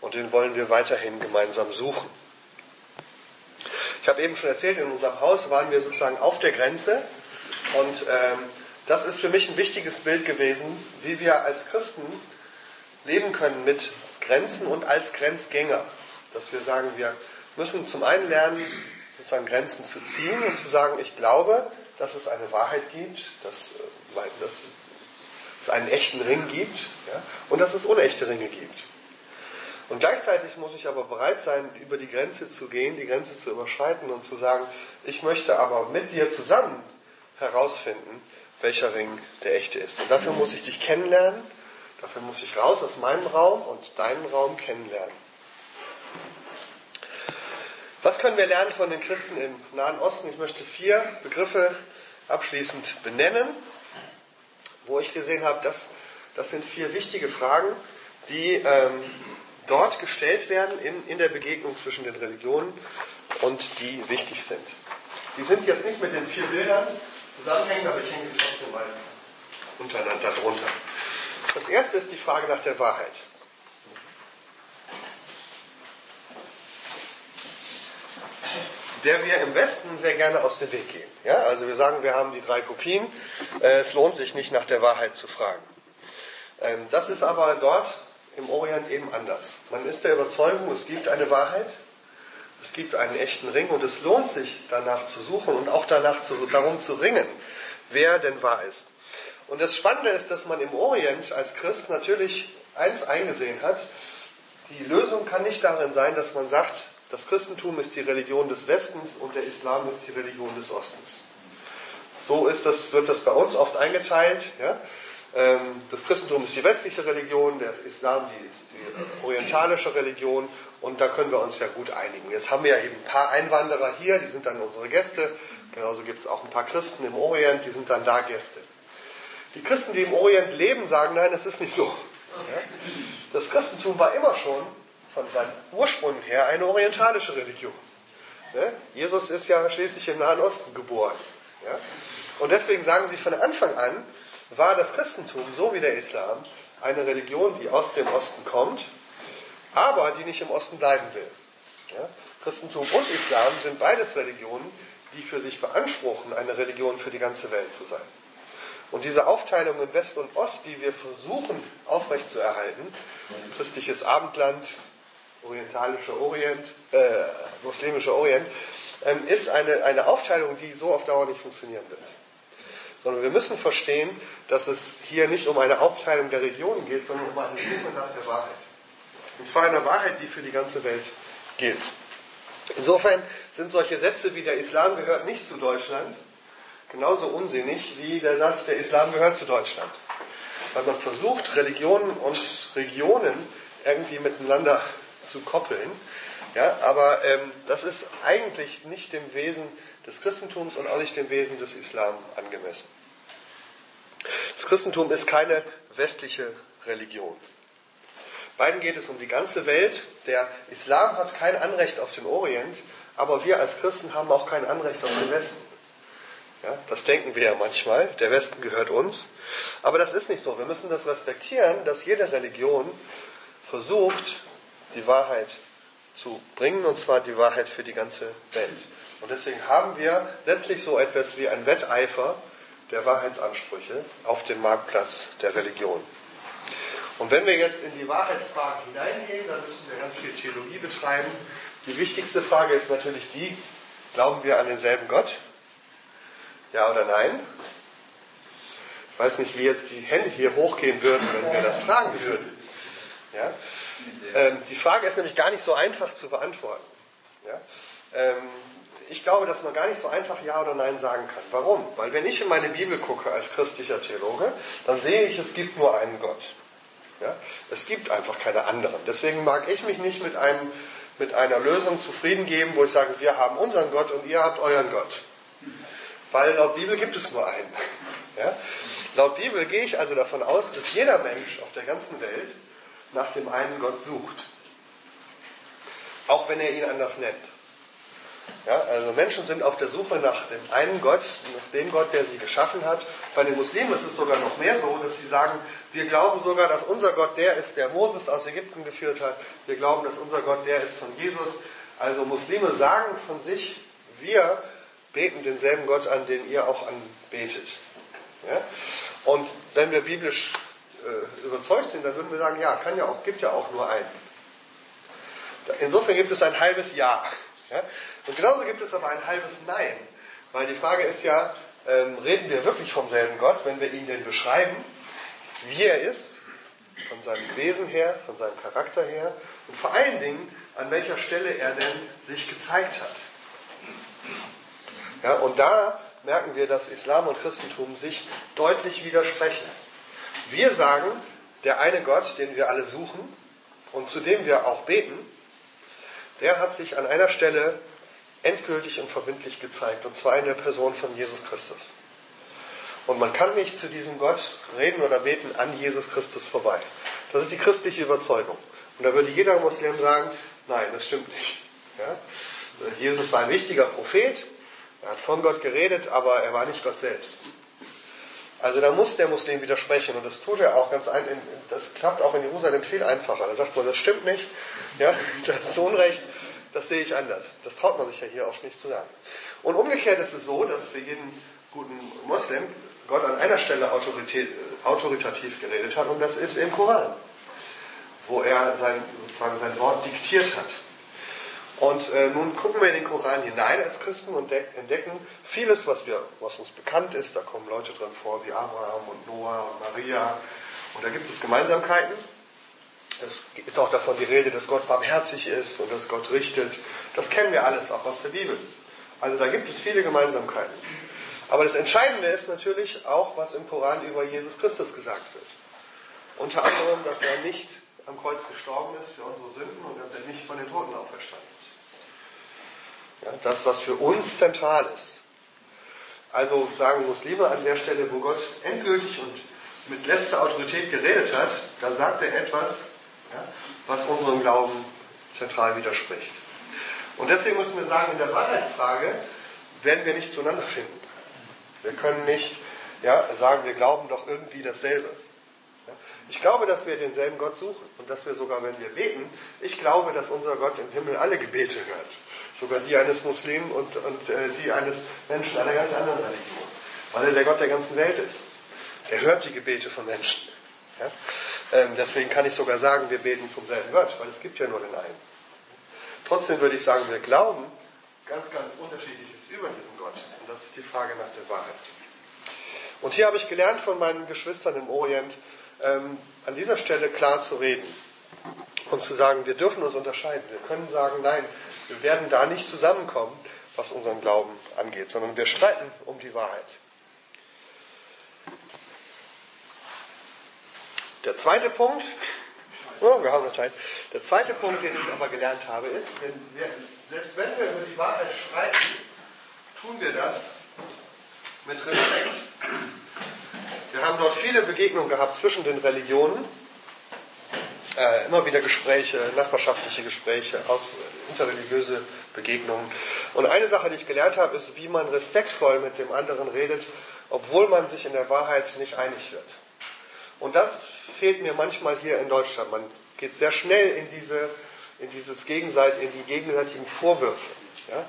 Und den wollen wir weiterhin gemeinsam suchen. Ich habe eben schon erzählt, in unserem Haus waren wir sozusagen auf der Grenze. Und ähm, das ist für mich ein wichtiges Bild gewesen, wie wir als Christen leben können mit Grenzen und als Grenzgänger. Dass wir sagen, wir müssen zum einen lernen, sozusagen Grenzen zu ziehen und zu sagen, ich glaube, dass es eine Wahrheit gibt, dass, äh, dass es einen echten Ring gibt ja, und dass es unechte Ringe gibt. Und gleichzeitig muss ich aber bereit sein, über die Grenze zu gehen, die Grenze zu überschreiten und zu sagen, ich möchte aber mit dir zusammen herausfinden, welcher Ring der echte ist. Und dafür muss ich dich kennenlernen, dafür muss ich raus aus meinem Raum und deinen Raum kennenlernen. Was können wir lernen von den Christen im Nahen Osten? Ich möchte vier Begriffe abschließend benennen, wo ich gesehen habe, dass das sind vier wichtige Fragen, die ähm, dort gestellt werden in, in der Begegnung zwischen den Religionen und die wichtig sind. Die sind jetzt nicht mit den vier Bildern zusammenhängen, aber ich hänge sie trotzdem mal untereinander drunter. Das erste ist die Frage nach der Wahrheit. Der wir im Westen sehr gerne aus dem Weg gehen. Ja, also wir sagen, wir haben die drei Kopien, äh, es lohnt sich nicht nach der Wahrheit zu fragen. Ähm, das ist aber dort im Orient eben anders. Man ist der Überzeugung, es gibt eine Wahrheit, es gibt einen echten Ring und es lohnt sich danach zu suchen und auch danach zu, darum zu ringen, wer denn wahr ist. Und das Spannende ist, dass man im Orient als Christ natürlich eins eingesehen hat, die Lösung kann nicht darin sein, dass man sagt, das Christentum ist die Religion des Westens und der Islam ist die Religion des Ostens. So ist das, wird das bei uns oft eingeteilt. Ja? Ähm, das Christentum ist die westliche Religion, der Islam die, die orientalische Religion und da können wir uns ja gut einigen. Jetzt haben wir ja eben ein paar Einwanderer hier, die sind dann unsere Gäste. Genauso gibt es auch ein paar Christen im Orient, die sind dann da Gäste. Die Christen, die im Orient leben, sagen, nein, das ist nicht so. Das Christentum war immer schon von seinem Ursprung her eine orientalische Religion. Jesus ist ja schließlich im Nahen Osten geboren. Und deswegen sagen sie von Anfang an, war das Christentum, so wie der Islam, eine Religion, die aus dem Osten kommt, aber die nicht im Osten bleiben will. Ja? Christentum und Islam sind beides Religionen, die für sich beanspruchen, eine Religion für die ganze Welt zu sein. Und diese Aufteilung in West und Ost, die wir versuchen aufrechtzuerhalten, christliches Abendland, orientalischer Orient, äh, muslimischer Orient, ähm, ist eine, eine Aufteilung, die so auf Dauer nicht funktionieren wird sondern wir müssen verstehen, dass es hier nicht um eine Aufteilung der Regionen geht, sondern um eine Suche nach der Wahrheit. Und zwar eine Wahrheit, die für die ganze Welt gilt. Insofern sind solche Sätze wie der Islam gehört nicht zu Deutschland genauso unsinnig wie der Satz, der Islam gehört zu Deutschland. Weil man versucht, Religionen und Regionen irgendwie miteinander zu koppeln. Ja, aber ähm, das ist eigentlich nicht dem Wesen des Christentums und auch nicht dem Wesen des Islam angemessen. Das Christentum ist keine westliche Religion. Beiden geht es um die ganze Welt. Der Islam hat kein Anrecht auf den Orient, aber wir als Christen haben auch kein Anrecht auf den Westen. Ja, das denken wir ja manchmal. Der Westen gehört uns. Aber das ist nicht so. Wir müssen das respektieren, dass jede Religion versucht, die Wahrheit zu bringen, und zwar die Wahrheit für die ganze Welt. Und deswegen haben wir letztlich so etwas wie ein Wetteifer der Wahrheitsansprüche auf dem Marktplatz der Religion. Und wenn wir jetzt in die Wahrheitsfrage hineingehen, dann müssen wir ganz viel Theologie betreiben. Die wichtigste Frage ist natürlich die, glauben wir an denselben Gott? Ja oder nein? Ich weiß nicht, wie jetzt die Hände hier hochgehen würden, wenn wir das fragen würden. Ja? Ähm, die Frage ist nämlich gar nicht so einfach zu beantworten. Ja? Ähm, ich glaube, dass man gar nicht so einfach Ja oder Nein sagen kann. Warum? Weil wenn ich in meine Bibel gucke als christlicher Theologe, dann sehe ich, es gibt nur einen Gott. Ja? Es gibt einfach keine anderen. Deswegen mag ich mich nicht mit, einem, mit einer Lösung zufrieden geben, wo ich sage, wir haben unseren Gott und ihr habt euren Gott. Weil laut Bibel gibt es nur einen. Ja? Laut Bibel gehe ich also davon aus, dass jeder Mensch auf der ganzen Welt nach dem einen Gott sucht. Auch wenn er ihn anders nennt. Ja, also Menschen sind auf der Suche nach dem einen Gott, nach dem Gott, der sie geschaffen hat. Bei den Muslimen ist es sogar noch mehr so, dass sie sagen, wir glauben sogar, dass unser Gott der ist, der Moses aus Ägypten geführt hat. Wir glauben, dass unser Gott der ist von Jesus. Also Muslime sagen von sich, wir beten denselben Gott an, den ihr auch anbetet. Ja? Und wenn wir biblisch äh, überzeugt sind, dann würden wir sagen, ja, kann ja auch, gibt ja auch nur einen. Insofern gibt es ein halbes Ja. ja? Und genauso gibt es aber ein halbes Nein. Weil die Frage ist ja, ähm, reden wir wirklich vom selben Gott, wenn wir ihn denn beschreiben, wie er ist, von seinem Wesen her, von seinem Charakter her und vor allen Dingen, an welcher Stelle er denn sich gezeigt hat. Ja, und da merken wir, dass Islam und Christentum sich deutlich widersprechen. Wir sagen, der eine Gott, den wir alle suchen und zu dem wir auch beten, der hat sich an einer Stelle endgültig und verbindlich gezeigt, und zwar in der Person von Jesus Christus. Und man kann nicht zu diesem Gott reden oder beten an Jesus Christus vorbei. Das ist die christliche Überzeugung. Und da würde jeder Muslim sagen, nein, das stimmt nicht. Ja? Jesus war ein wichtiger Prophet, er hat von Gott geredet, aber er war nicht Gott selbst. Also da muss der Muslim widersprechen und das tut er auch ganz ein, das klappt auch in Jerusalem viel einfacher. Da sagt man, das stimmt nicht, ja, das ist Unrecht, das sehe ich anders. Das traut man sich ja hier oft nicht zu sagen. Und umgekehrt ist es so, dass für jeden guten Muslim Gott an einer Stelle autoritativ geredet hat und das ist im Koran, wo er sein, sozusagen sein Wort diktiert hat. Und äh, nun gucken wir in den Koran hinein als Christen und entdecken vieles, was, wir, was uns bekannt ist. Da kommen Leute drin vor wie Abraham und Noah und Maria. Und da gibt es Gemeinsamkeiten. Es ist auch davon die Rede, dass Gott barmherzig ist und dass Gott richtet. Das kennen wir alles auch aus der Bibel. Also da gibt es viele Gemeinsamkeiten. Aber das Entscheidende ist natürlich auch, was im Koran über Jesus Christus gesagt wird. Unter anderem, dass er nicht am Kreuz gestorben ist für unsere Sünden und dass er nicht von den Toten auferstanden ist. Ja, das, was für uns zentral ist. Also sagen Muslime an der Stelle, wo Gott endgültig und mit letzter Autorität geredet hat, da sagt er etwas, ja, was unserem Glauben zentral widerspricht. Und deswegen müssen wir sagen, in der Wahrheitsfrage werden wir nicht zueinander finden. Wir können nicht ja, sagen, wir glauben doch irgendwie dasselbe. Ich glaube, dass wir denselben Gott suchen und dass wir sogar, wenn wir beten, ich glaube, dass unser Gott im Himmel alle Gebete hört sogar die eines Muslimen und, und äh, die eines Menschen einer ganz anderen Religion, weil er der Gott der ganzen Welt ist. Er hört die Gebete von Menschen. Ja? Ähm, deswegen kann ich sogar sagen, wir beten zum selben Gott, weil es gibt ja nur den einen. Trotzdem würde ich sagen, wir glauben ganz, ganz unterschiedliches über diesen Gott. Und das ist die Frage nach der Wahrheit. Und hier habe ich gelernt von meinen Geschwistern im Orient, ähm, an dieser Stelle klar zu reden und zu sagen, wir dürfen uns unterscheiden. Wir können sagen, nein, wir werden da nicht zusammenkommen, was unseren Glauben angeht, sondern wir streiten um die Wahrheit. Der zweite Punkt, oh, wir haben Zeit. Der zweite Punkt, den ich aber gelernt habe, ist, wir, selbst wenn wir über die Wahrheit streiten, tun wir das mit Respekt. Wir haben dort viele Begegnungen gehabt zwischen den Religionen äh, immer wieder Gespräche, nachbarschaftliche Gespräche, aus, interreligiöse Begegnungen. Und eine Sache, die ich gelernt habe, ist, wie man respektvoll mit dem anderen redet, obwohl man sich in der Wahrheit nicht einig wird. Und das fehlt mir manchmal hier in Deutschland. Man geht sehr schnell in diese, in dieses Gegenseit, in die gegenseitigen Vorwürfe. Ja?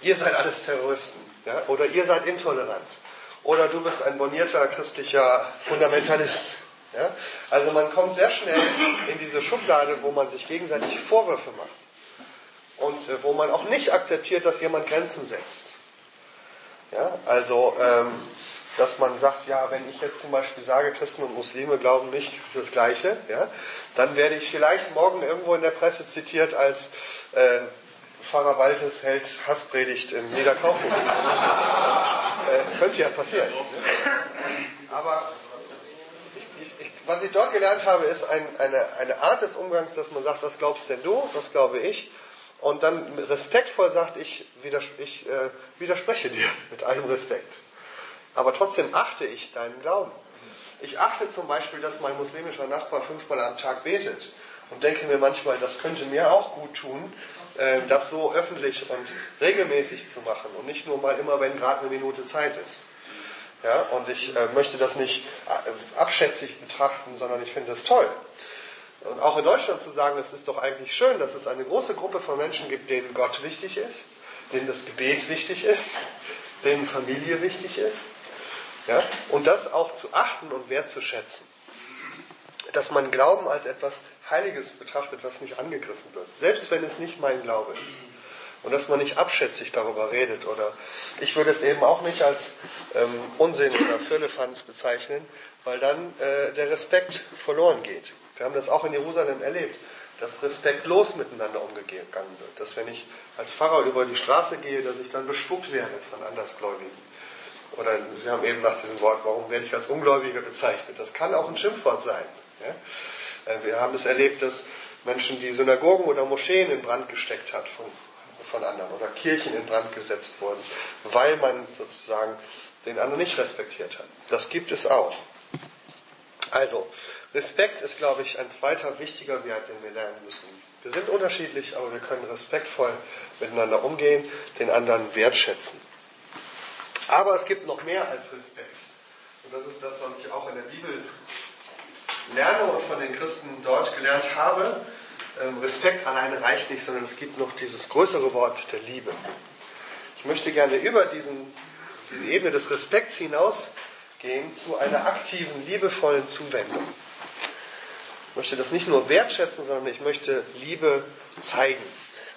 Ihr seid alles Terroristen. Ja? Oder ihr seid intolerant. Oder du bist ein bonierter christlicher Fundamentalist. Ja? Also man kommt sehr schnell in diese Schublade, wo man sich gegenseitig Vorwürfe macht und äh, wo man auch nicht akzeptiert, dass jemand Grenzen setzt. Ja? Also, ähm, dass man sagt, ja, wenn ich jetzt zum Beispiel sage, Christen und Muslime glauben nicht das Gleiche, ja, dann werde ich vielleicht morgen irgendwo in der Presse zitiert als äh, Pfarrer Waltes hält Hasspredigt im Niederkaufhof. äh, könnte ja passieren. Aber was ich dort gelernt habe, ist ein, eine, eine Art des Umgangs, dass man sagt, was glaubst denn du, was glaube ich? Und dann respektvoll sagt, ich, widers ich äh, widerspreche dir mit allem Respekt. Aber trotzdem achte ich deinen Glauben. Ich achte zum Beispiel, dass mein muslimischer Nachbar fünfmal am Tag betet und denke mir manchmal, das könnte mir auch gut tun, äh, das so öffentlich und regelmäßig zu machen und nicht nur mal immer, wenn gerade eine Minute Zeit ist. Ja, und ich äh, möchte das nicht äh, abschätzig betrachten, sondern ich finde das toll. Und auch in Deutschland zu sagen, es ist doch eigentlich schön, dass es eine große Gruppe von Menschen gibt, denen Gott wichtig ist, denen das Gebet wichtig ist, denen Familie wichtig ist. Ja, und das auch zu achten und wertzuschätzen. dass man Glauben als etwas Heiliges betrachtet, was nicht angegriffen wird, selbst wenn es nicht mein Glaube ist. Und dass man nicht abschätzig darüber redet oder ich würde es eben auch nicht als ähm, Unsinn oder Firlefanz bezeichnen, weil dann äh, der Respekt verloren geht. Wir haben das auch in Jerusalem erlebt, dass respektlos miteinander umgegangen wird. Dass wenn ich als Pfarrer über die Straße gehe, dass ich dann bespuckt werde von Andersgläubigen. Oder Sie haben eben nach diesem Wort, warum werde ich als Ungläubiger bezeichnet? Das kann auch ein Schimpfwort sein. Ja? Äh, wir haben es erlebt, dass Menschen die Synagogen oder Moscheen in Brand gesteckt hat von, von anderen oder Kirchen in Brand gesetzt wurden, weil man sozusagen den anderen nicht respektiert hat. Das gibt es auch. Also, Respekt ist, glaube ich, ein zweiter wichtiger Wert, den wir lernen müssen. Wir sind unterschiedlich, aber wir können respektvoll miteinander umgehen, den anderen wertschätzen. Aber es gibt noch mehr als Respekt. Und das ist das, was ich auch in der Bibel lerne und von den Christen dort gelernt habe. Ähm, Respekt alleine reicht nicht, sondern es gibt noch dieses größere Wort der Liebe. Ich möchte gerne über diesen, diese Ebene des Respekts hinausgehen zu einer aktiven, liebevollen Zuwendung. Ich möchte das nicht nur wertschätzen, sondern ich möchte Liebe zeigen.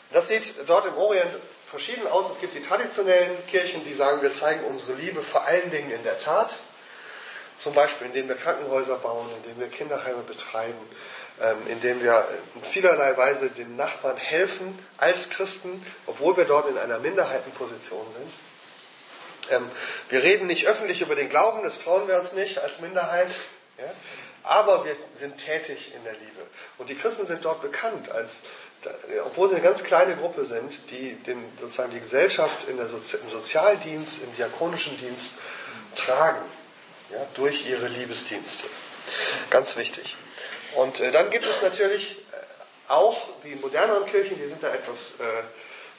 Und das sieht dort im Orient verschieden aus. Es gibt die traditionellen Kirchen, die sagen, wir zeigen unsere Liebe vor allen Dingen in der Tat. Zum Beispiel, indem wir Krankenhäuser bauen, indem wir Kinderheime betreiben, indem wir in vielerlei Weise den Nachbarn helfen als Christen, obwohl wir dort in einer Minderheitenposition sind. Ähm, wir reden nicht öffentlich über den Glauben, das trauen wir uns nicht als Minderheit. Aber wir sind tätig in der Liebe. Und die Christen sind dort bekannt als obwohl sie eine ganz kleine Gruppe sind, die den, sozusagen die Gesellschaft in der Sozi im Sozialdienst, im diakonischen Dienst tragen, ja, durch ihre Liebesdienste. Ganz wichtig. Und äh, dann gibt es natürlich äh, auch die moderneren Kirchen, die sind da etwas äh,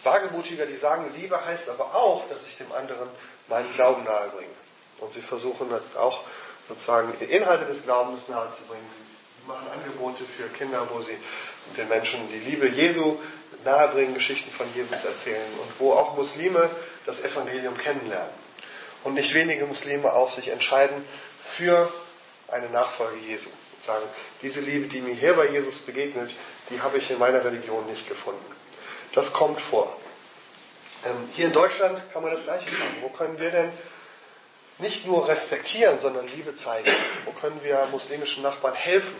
wagemutiger, die sagen, Liebe heißt aber auch, dass ich dem anderen meinen Glauben nahebringe. Und sie versuchen auch sozusagen Inhalte des Glaubens nahezubringen. Sie machen Angebote für Kinder, wo sie den Menschen die Liebe Jesu nahebringen, Geschichten von Jesus erzählen und wo auch Muslime das Evangelium kennenlernen. Und nicht wenige Muslime auch sich entscheiden für eine Nachfolge Jesu. Sagen, diese Liebe, die mir hier bei Jesus begegnet, die habe ich in meiner Religion nicht gefunden. Das kommt vor. Ähm, hier in Deutschland kann man das Gleiche machen. Wo können wir denn nicht nur respektieren, sondern Liebe zeigen? Wo können wir muslimischen Nachbarn helfen?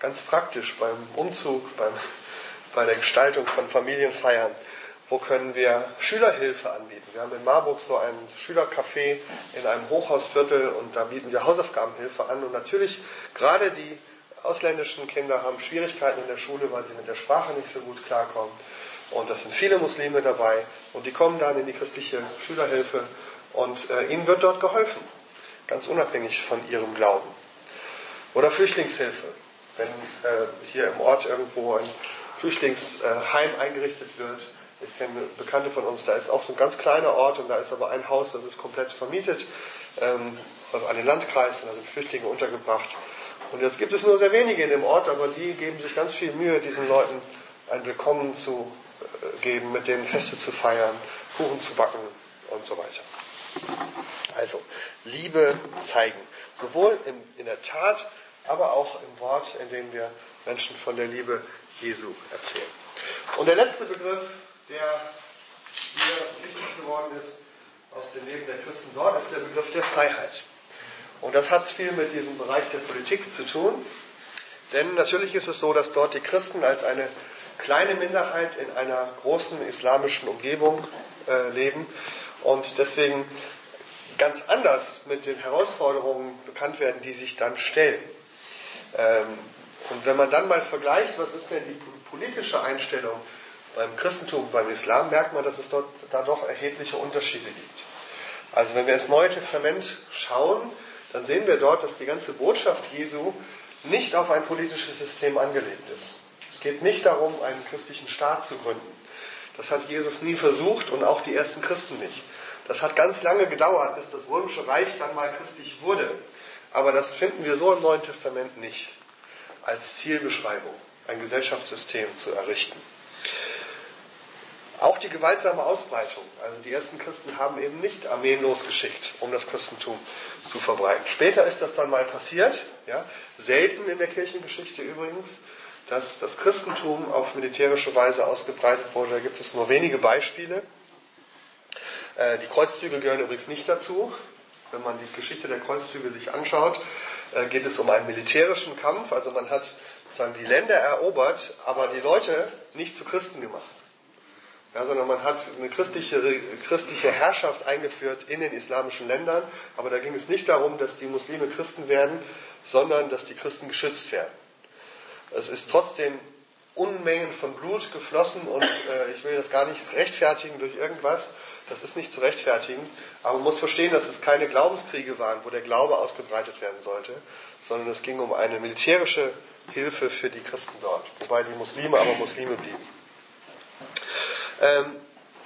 ganz praktisch beim Umzug, beim, bei der Gestaltung von Familienfeiern. Wo können wir Schülerhilfe anbieten? Wir haben in Marburg so ein Schülercafé in einem Hochhausviertel und da bieten wir Hausaufgabenhilfe an. Und natürlich, gerade die ausländischen Kinder haben Schwierigkeiten in der Schule, weil sie mit der Sprache nicht so gut klarkommen. Und das sind viele Muslime dabei. Und die kommen dann in die christliche Schülerhilfe und äh, ihnen wird dort geholfen. Ganz unabhängig von ihrem Glauben. Oder Flüchtlingshilfe wenn äh, hier im Ort irgendwo ein Flüchtlingsheim eingerichtet wird. Ich kenne Bekannte von uns, da ist auch so ein ganz kleiner Ort und da ist aber ein Haus, das ist komplett vermietet ähm, an den Landkreis und da sind Flüchtlinge untergebracht. Und jetzt gibt es nur sehr wenige in dem Ort, aber die geben sich ganz viel Mühe, diesen Leuten ein Willkommen zu äh, geben, mit denen Feste zu feiern, Kuchen zu backen und so weiter. Also, Liebe zeigen. Sowohl in, in der Tat aber auch im Wort, in dem wir Menschen von der Liebe Jesu erzählen. Und der letzte Begriff, der hier wichtig geworden ist aus dem Leben der Christen dort, ist der Begriff der Freiheit. Und das hat viel mit diesem Bereich der Politik zu tun. Denn natürlich ist es so, dass dort die Christen als eine kleine Minderheit in einer großen islamischen Umgebung äh, leben und deswegen ganz anders mit den Herausforderungen bekannt werden, die sich dann stellen. Ähm, und wenn man dann mal vergleicht, was ist denn die politische Einstellung beim Christentum, beim Islam, merkt man, dass es dort da doch erhebliche Unterschiede gibt. Also wenn wir ins Neue Testament schauen, dann sehen wir dort, dass die ganze Botschaft Jesu nicht auf ein politisches System angelegt ist. Es geht nicht darum, einen christlichen Staat zu gründen. Das hat Jesus nie versucht und auch die ersten Christen nicht. Das hat ganz lange gedauert, bis das römische Reich dann mal christlich wurde. Aber das finden wir so im Neuen Testament nicht als Zielbeschreibung, ein Gesellschaftssystem zu errichten. Auch die gewaltsame Ausbreitung. Also die ersten Christen haben eben nicht Armeen losgeschickt, um das Christentum zu verbreiten. Später ist das dann mal passiert, ja, selten in der Kirchengeschichte übrigens, dass das Christentum auf militärische Weise ausgebreitet wurde. Da gibt es nur wenige Beispiele. Äh, die Kreuzzüge gehören übrigens nicht dazu. Wenn man die Geschichte der Kreuzzüge sich anschaut, äh, geht es um einen militärischen Kampf. Also man hat sozusagen die Länder erobert, aber die Leute nicht zu Christen gemacht. Ja, sondern man hat eine christliche, christliche Herrschaft eingeführt in den islamischen Ländern, aber da ging es nicht darum, dass die Muslime Christen werden, sondern dass die Christen geschützt werden. Es ist trotzdem Unmengen von Blut geflossen und äh, ich will das gar nicht rechtfertigen durch irgendwas, das ist nicht zu rechtfertigen, aber man muss verstehen, dass es keine Glaubenskriege waren, wo der Glaube ausgebreitet werden sollte, sondern es ging um eine militärische Hilfe für die Christen dort, wobei die Muslime aber Muslime blieben. Ähm,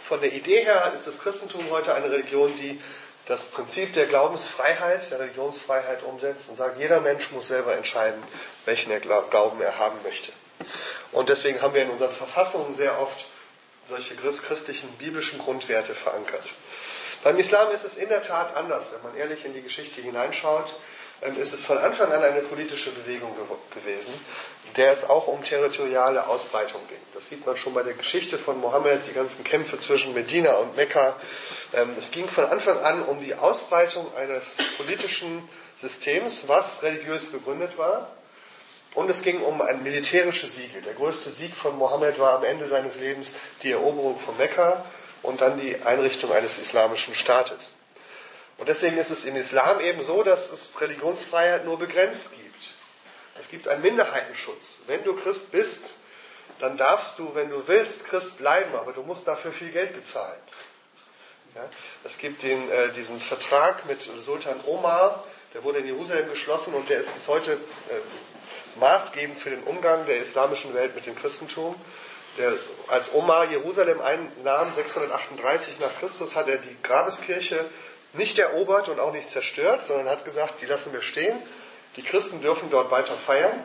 von der Idee her ist das Christentum heute eine Religion, die das Prinzip der Glaubensfreiheit, der Religionsfreiheit umsetzt und sagt, jeder Mensch muss selber entscheiden, welchen er Glauben er haben möchte. Und deswegen haben wir in unseren Verfassungen sehr oft solche christlichen, biblischen Grundwerte verankert. Beim Islam ist es in der Tat anders, wenn man ehrlich in die Geschichte hineinschaut. Ähm, ist es von Anfang an eine politische Bewegung gewesen, der es auch um territoriale Ausbreitung ging. Das sieht man schon bei der Geschichte von Mohammed, die ganzen Kämpfe zwischen Medina und Mekka. Ähm, es ging von Anfang an um die Ausbreitung eines politischen Systems, was religiös begründet war. Und es ging um ein militärisches Siegel. Der größte Sieg von Mohammed war am Ende seines Lebens die Eroberung von Mekka und dann die Einrichtung eines islamischen Staates. Und deswegen ist es im Islam eben so, dass es Religionsfreiheit nur begrenzt gibt. Es gibt einen Minderheitenschutz. Wenn du Christ bist, dann darfst du, wenn du willst, Christ bleiben, aber du musst dafür viel Geld bezahlen. Ja? Es gibt den, äh, diesen Vertrag mit Sultan Omar, der wurde in Jerusalem geschlossen und der ist bis heute äh, maßgebend für den Umgang der islamischen Welt mit dem Christentum. Der, als Omar Jerusalem einnahm, 638 nach Christus, hat er die Grabeskirche nicht erobert und auch nicht zerstört, sondern hat gesagt, die lassen wir stehen. Die Christen dürfen dort weiter feiern,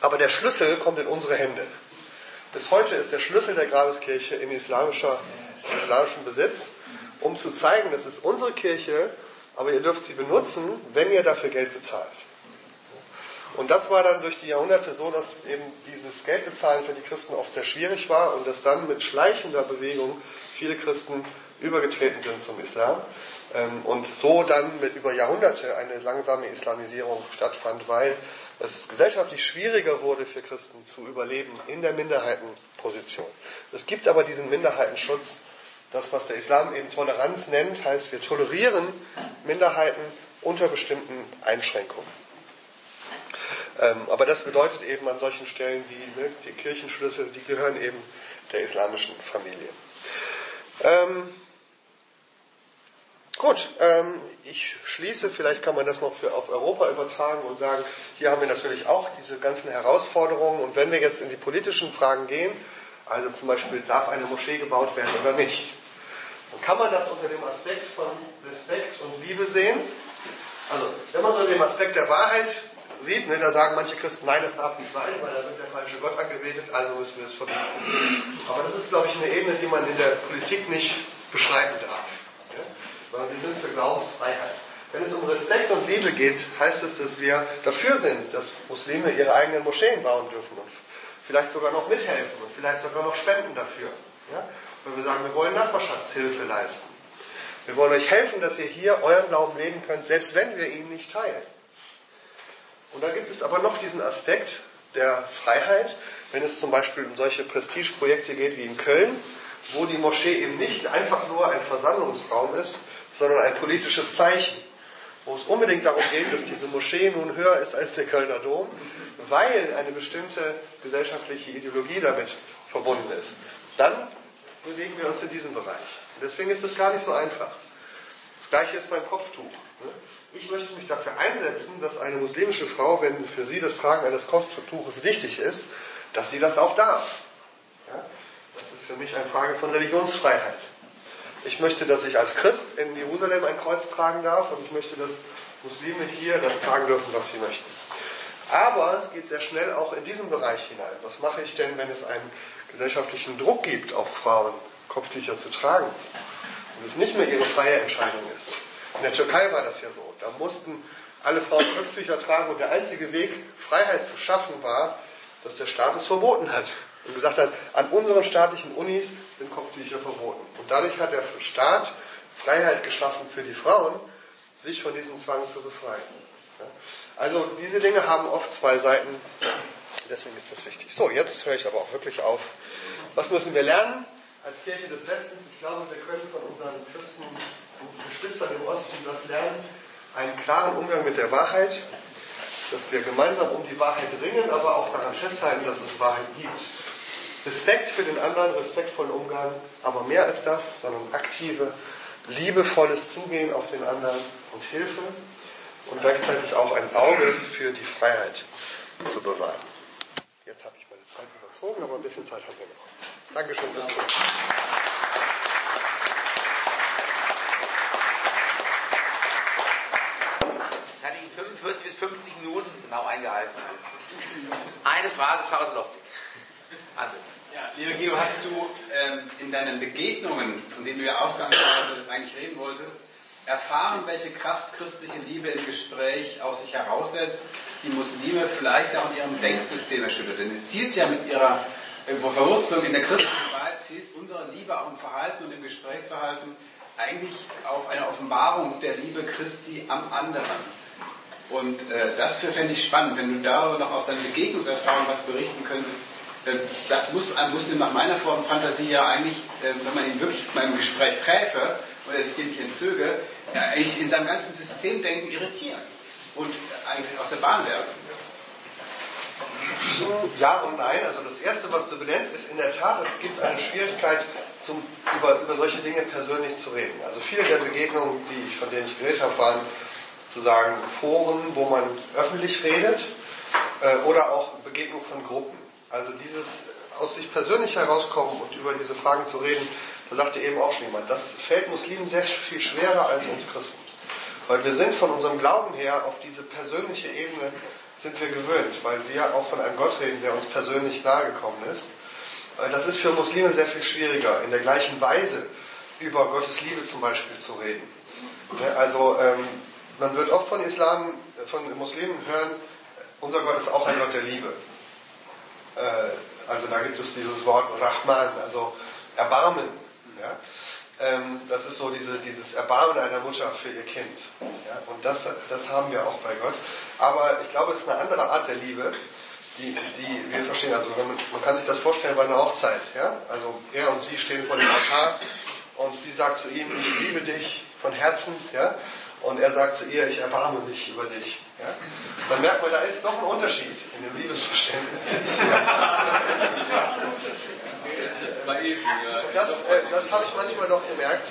aber der Schlüssel kommt in unsere Hände. Bis heute ist der Schlüssel der Grabeskirche in islamischer, islamischem Besitz, um zu zeigen, das ist unsere Kirche, aber ihr dürft sie benutzen, wenn ihr dafür Geld bezahlt. Und das war dann durch die Jahrhunderte so, dass eben dieses Geldbezahlen für die Christen oft sehr schwierig war und dass dann mit schleichender Bewegung viele Christen übergetreten sind zum Islam. Ähm, und so dann mit über Jahrhunderte eine langsame Islamisierung stattfand, weil es gesellschaftlich schwieriger wurde für Christen zu überleben in der Minderheitenposition. Es gibt aber diesen Minderheitenschutz. Das, was der Islam eben Toleranz nennt, heißt, wir tolerieren Minderheiten unter bestimmten Einschränkungen. Ähm, aber das bedeutet eben an solchen Stellen wie ne, die Kirchenschlüssel, die gehören eben der islamischen Familie. Ähm, Gut, ähm, ich schließe, vielleicht kann man das noch für, auf Europa übertragen und sagen, hier haben wir natürlich auch diese ganzen Herausforderungen und wenn wir jetzt in die politischen Fragen gehen, also zum Beispiel darf eine Moschee gebaut werden oder nicht, dann kann man das unter dem Aspekt von Respekt und Liebe sehen. Also wenn man so den Aspekt der Wahrheit sieht, ne, da sagen manche Christen, nein, das darf nicht sein, weil da wird der falsche Gott angebetet, also müssen wir es verbieten. Aber das ist, glaube ich, eine Ebene, die man in der Politik nicht beschreiben darf sondern wir sind für Glaubensfreiheit. Wenn es um Respekt und Liebe geht, heißt es, dass wir dafür sind, dass Muslime ihre eigenen Moscheen bauen dürfen und vielleicht sogar noch mithelfen und vielleicht sogar noch spenden dafür. Ja? Wenn wir sagen, wir wollen Nachbarschaftshilfe leisten. Wir wollen euch helfen, dass ihr hier euren Glauben leben könnt, selbst wenn wir ihn nicht teilen. Und da gibt es aber noch diesen Aspekt der Freiheit, wenn es zum Beispiel um solche Prestigeprojekte geht wie in Köln, wo die Moschee eben nicht einfach nur ein Versammlungsraum ist, sondern ein politisches Zeichen, wo es unbedingt darum geht, dass diese Moschee nun höher ist als der Kölner Dom, weil eine bestimmte gesellschaftliche Ideologie damit verbunden ist. Dann bewegen wir uns in diesem Bereich. Und deswegen ist es gar nicht so einfach. Das gleiche ist beim Kopftuch. Ich möchte mich dafür einsetzen, dass eine muslimische Frau, wenn für sie das Tragen eines Kopftuches wichtig ist, dass sie das auch darf. Das ist für mich eine Frage von Religionsfreiheit. Ich möchte, dass ich als Christ in Jerusalem ein Kreuz tragen darf und ich möchte, dass Muslime hier das tragen dürfen, was sie möchten. Aber es geht sehr schnell auch in diesen Bereich hinein. Was mache ich denn, wenn es einen gesellschaftlichen Druck gibt auf Frauen, Kopftücher zu tragen? Und es nicht mehr ihre freie Entscheidung ist. In der Türkei war das ja so. Da mussten alle Frauen Kopftücher tragen und der einzige Weg, Freiheit zu schaffen, war, dass der Staat es verboten hat. Und gesagt hat, an unseren staatlichen Unis sind Kopftücher verboten. Und dadurch hat der Staat Freiheit geschaffen für die Frauen, sich von diesem Zwang zu befreien. Also diese Dinge haben oft zwei Seiten, deswegen ist das wichtig. So, jetzt höre ich aber auch wirklich auf. Was müssen wir lernen als Kirche des Westens? Ich glaube, wir können von unseren Christen und Geschwistern im Osten das lernen, einen klaren Umgang mit der Wahrheit, dass wir gemeinsam um die Wahrheit ringen, aber auch daran festhalten, dass es Wahrheit gibt. Respekt für den anderen, respektvollen Umgang, aber mehr als das, sondern aktive, liebevolles Zugehen auf den anderen und Hilfe und gleichzeitig auch ein Auge für die Freiheit zu bewahren. Jetzt habe ich meine Zeit überzogen, aber ein bisschen Zeit haben wir noch. Dankeschön fürs Zuhören. Ich hatte ihn 45 bis 50 Minuten genau eingehalten. Eine Frage, Frau Slowzig. Anders. Ja, lieber Guido, hast du ähm, in deinen Begegnungen, von denen du ja ausgangsweise eigentlich reden wolltest, erfahren, welche Kraft christliche Liebe im Gespräch aus sich heraussetzt, die Muslime vielleicht auch in ihrem Denksystem erschüttert. Denn sie zielt ja mit ihrer Verwurzlung in der christlichen Wahrheit, zielt unsere Liebe auch im Verhalten und im Gesprächsverhalten eigentlich auf eine Offenbarung der Liebe Christi am anderen. Und äh, das fände ich spannend, wenn du darüber noch aus deinen Begegnungserfahrungen was berichten könntest. Äh, das muss ein Muslim nach meiner Fantasie ja eigentlich, äh, wenn man ihn wirklich mal im Gespräch träfe oder sich dem nicht entzöge, eigentlich in seinem ganzen Systemdenken irritieren und eigentlich aus der Bahn werfen. Ja und nein. Also das Erste, was du benennst, ist in der Tat, es gibt eine Schwierigkeit, zum, über, über solche Dinge persönlich zu reden. Also viele der Begegnungen, die ich, von denen ich geredet habe, waren sozusagen Foren, wo man öffentlich redet äh, oder auch Begegnungen von Gruppen. Also dieses aus sich persönlich herauskommen und über diese Fragen zu reden, da sagte eben auch schon jemand, das fällt Muslimen sehr viel schwerer als uns Christen. Weil wir sind von unserem Glauben her auf diese persönliche Ebene sind wir gewöhnt, weil wir auch von einem Gott reden, der uns persönlich nahegekommen ist. Das ist für Muslime sehr viel schwieriger, in der gleichen Weise über Gottes Liebe zum Beispiel zu reden. Also ähm, man wird oft von Islam, von Muslimen hören, unser Gott ist auch ein Gott der Liebe. Äh, also da gibt es dieses Wort Rahman, also Erbarmen. Ja? Ähm, das ist so diese, dieses Erbarmen einer Mutter für ihr Kind. Ja? Und das, das haben wir auch bei Gott. Aber ich glaube, es ist eine andere Art der Liebe, die, die wir verstehen. Also man, man kann sich das vorstellen bei einer Hochzeit. Ja? Also er und sie stehen vor dem Altar und sie sagt zu ihm, ich liebe dich von Herzen. Ja? Und er sagt zu ihr, ich erbarme mich über dich. Ja? Dann merkt man, da ist doch ein Unterschied in dem Liebesverständnis. Das, äh, das habe ich manchmal doch gemerkt.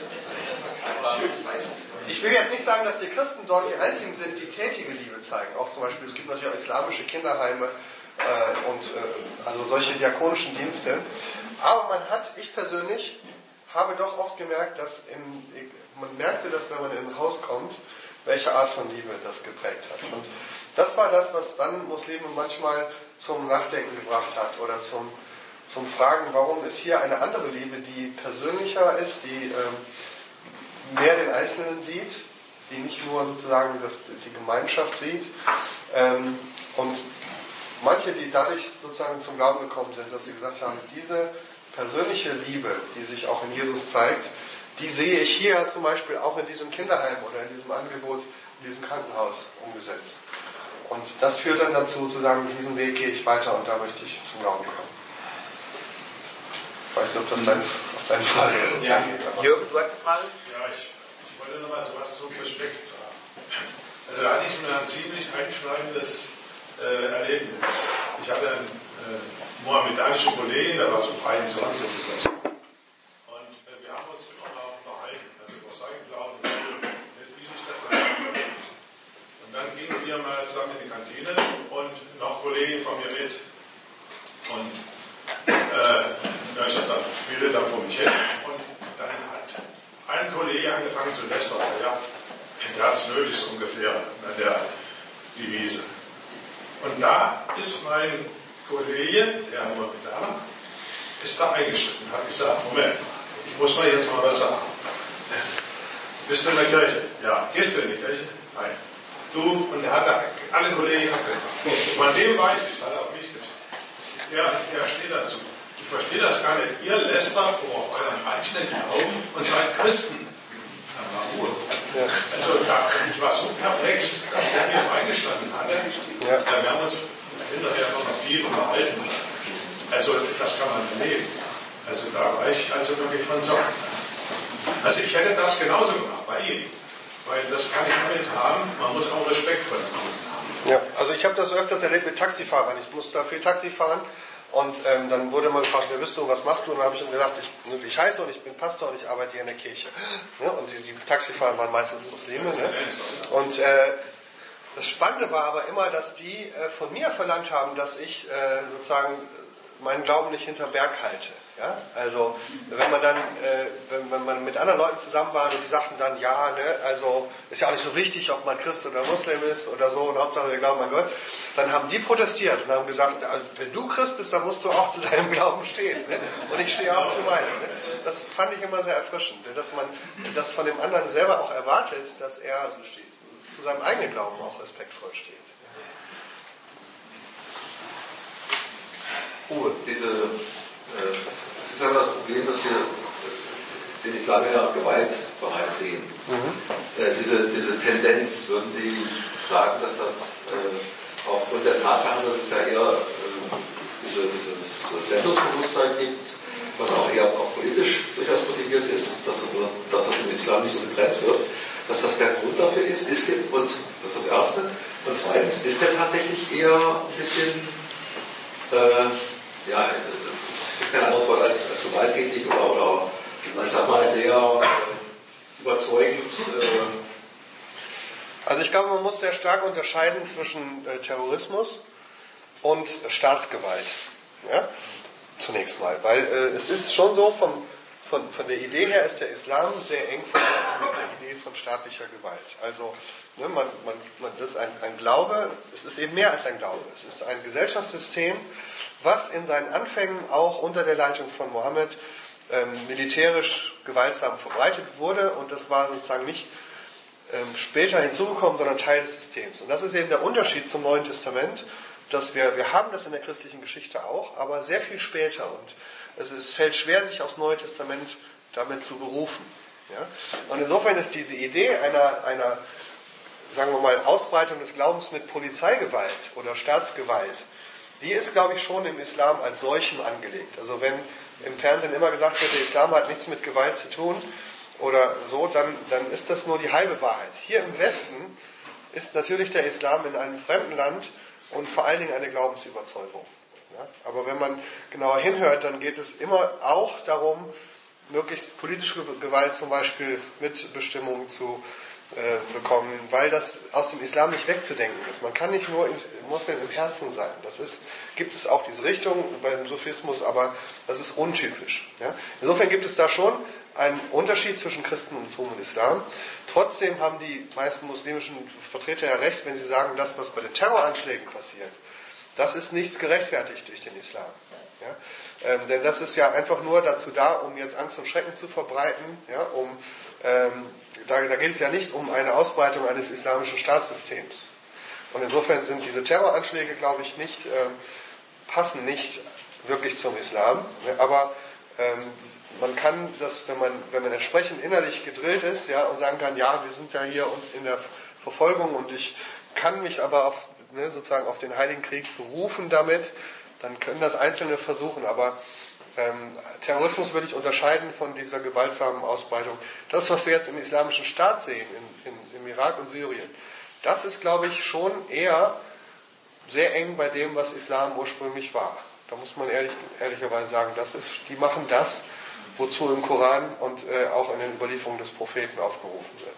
Ich will jetzt nicht sagen, dass die Christen dort die einzigen sind, die tätige Liebe zeigen. Auch zum Beispiel, es gibt natürlich auch islamische Kinderheime äh, und äh, also solche diakonischen Dienste. Aber man hat, ich persönlich, habe doch oft gemerkt, dass im, man merkte, dass wenn man in ein Haus kommt, welche Art von Liebe das geprägt hat. Und das war das, was dann Muslime manchmal zum Nachdenken gebracht hat oder zum, zum Fragen, warum ist hier eine andere Liebe, die persönlicher ist, die ähm, mehr den Einzelnen sieht, die nicht nur sozusagen das, die Gemeinschaft sieht. Ähm, und manche, die dadurch sozusagen zum Glauben gekommen sind, dass sie gesagt haben, diese persönliche Liebe, die sich auch in Jesus zeigt, die sehe ich hier zum Beispiel auch in diesem Kinderheim oder in diesem Angebot, in diesem Krankenhaus umgesetzt. Und das führt dann dazu, zu sagen, diesen Weg gehe ich weiter und da möchte ich zum Glauben kommen. Ich weiß nicht, ob das dein, auf deine Frage ja. Jürgen, du hast eine Frage? Ja, ich, ich wollte noch mal so was zum Respekt sagen. Also da hatte ich ein ziemlich einschneidendes äh, Erlebnis. Ich hatte einen äh, mohammedanischen Kollegen, der war so 23 oder so. Und äh, wir haben uns immer mal unterhalten, also über seinen Glauben, wie sich das weiterentwickelt. Und dann gingen wir mal zusammen in die Kantine und noch Kollegen von mir mit. Und äh, ja, vor mich hin und dann hat ein Kollege angefangen zu lästern, ja, es nötig so ungefähr an der Devise. Und da ist mein Kollege, der immer wieder ist da eingeschritten, hat gesagt, Moment, ich muss mal jetzt mal was sagen. Bist du in der Kirche? Ja. Gehst du in die Kirche? Nein. Du, und er hat alle Kollegen abgemacht. Von dem weiß ich, hat er auf mich gezeigt. Der, der steht dazu. Ich verstehe das gar nicht. Ihr lästert über euren eigenen Glauben und seid Christen. Dann war Ruhe. Ja. Also da, ich war so perplex, dass der mir beigestanden hatte. Ja. wir haben uns hinterher noch viel unterhalten. Also das kann man erleben. Also da war ich also wirklich von Sorgen. Also ich hätte das genauso gemacht bei ihm. Weil das kann ich damit haben, man muss auch Respekt vor dem haben. Ja, also ich habe das öfters erlebt mit Taxifahrern. Ich musste da viel Taxi fahren und ähm, dann wurde mal gefragt, wer bist du, was machst du? Und dann habe ich ihm gesagt, ich, ich heiße und ich bin Pastor und ich arbeite hier in der Kirche. Ja, und die, die, Taxifahrer waren meistens Muslime. Ne? Und äh, das Spannende war aber immer, dass die äh, von mir verlangt haben, dass ich äh, sozusagen meinen Glauben nicht hinter Berg halte. Ja? Also wenn man dann, äh, wenn, wenn, man mit anderen Leuten zusammen war und die sagten dann, ja, ne, also ist ja auch nicht so wichtig, ob man Christ oder Muslim ist oder so, und Hauptsache wir glauben an Gott, dann haben die protestiert und haben gesagt, also, wenn du Christ bist, dann musst du auch zu deinem Glauben stehen. Ne? Und ich stehe auch zu meinem. Ne? Das fand ich immer sehr erfrischend, ne? dass man das von dem anderen selber auch erwartet, dass er so steht, zu seinem eigenen Glauben auch respektvoll steht. Uwe, diese es ist aber das Problem, dass wir den Islam ja gewaltbereit sehen. Mhm. Äh, diese, diese Tendenz, würden Sie sagen, dass das äh, aufgrund der Tatsache, dass es ja eher diese, dieses Sendungsbewusstsein gibt, was auch eher auch politisch durchaus motiviert ist, dass, dass das im Islam nicht so getrennt wird, dass das der Grund dafür ist, ist der, und das ist das Erste. Und zweitens, ist der tatsächlich eher ein bisschen, äh, ja, anderes Wort als, als gewalttätig oder, oder ich sag mal sehr äh, überzeugend. Äh also ich glaube, man muss sehr stark unterscheiden zwischen äh, Terrorismus und Staatsgewalt. Ja? Zunächst mal, weil äh, es ist schon so, vom, von, von der Idee her ist der Islam sehr eng verbunden mit der Idee von staatlicher Gewalt. Also ne, man, man, man, das ist ein, ein Glaube, es ist eben mehr als ein Glaube. Es ist ein Gesellschaftssystem, was in seinen Anfängen auch unter der Leitung von Mohammed ähm, militärisch gewaltsam verbreitet wurde und das war sozusagen nicht ähm, später hinzugekommen, sondern Teil des Systems. Und das ist eben der Unterschied zum Neuen Testament, dass wir, wir haben das in der christlichen Geschichte auch, aber sehr viel später und es ist, fällt schwer, sich aufs Neue Testament damit zu berufen. Ja? Und insofern ist diese Idee einer, einer, sagen wir mal, Ausbreitung des Glaubens mit Polizeigewalt oder Staatsgewalt, die ist, glaube ich, schon im Islam als solchem angelegt. Also wenn im Fernsehen immer gesagt wird, der Islam hat nichts mit Gewalt zu tun oder so, dann, dann ist das nur die halbe Wahrheit. Hier im Westen ist natürlich der Islam in einem fremden Land und vor allen Dingen eine Glaubensüberzeugung. Ja? Aber wenn man genauer hinhört, dann geht es immer auch darum, möglichst politische Gewalt zum Beispiel Mitbestimmung zu äh, bekommen, weil das aus dem Islam nicht wegzudenken ist. Man kann nicht nur Muslim im Herzen sein. Das ist, gibt es auch diese Richtung beim Sufismus, aber das ist untypisch. Ja? Insofern gibt es da schon einen Unterschied zwischen Christentum und Islam. Trotzdem haben die meisten muslimischen Vertreter ja recht, wenn sie sagen, das, was bei den Terroranschlägen passiert, das ist nichts gerechtfertigt durch den Islam. Ja? Ähm, denn das ist ja einfach nur dazu da, um jetzt Angst und Schrecken zu verbreiten, ja? um ähm, da, da geht es ja nicht um eine Ausbreitung eines islamischen Staatssystems. Und insofern sind diese Terroranschläge, glaube ich, nicht, ähm, passen nicht wirklich zum Islam. Aber ähm, man kann das, wenn man, wenn man entsprechend innerlich gedrillt ist, ja, und sagen kann, ja, wir sind ja hier in der Verfolgung und ich kann mich aber auf, ne, sozusagen auf den Heiligen Krieg berufen damit, dann können das Einzelne versuchen. Aber Terrorismus würde ich unterscheiden von dieser gewaltsamen Ausbreitung. Das, was wir jetzt im Islamischen Staat sehen, in, in, im Irak und Syrien, das ist, glaube ich, schon eher sehr eng bei dem, was Islam ursprünglich war. Da muss man ehrlich, ehrlicherweise sagen, das ist, die machen das, wozu im Koran und äh, auch in den Überlieferungen des Propheten aufgerufen wird.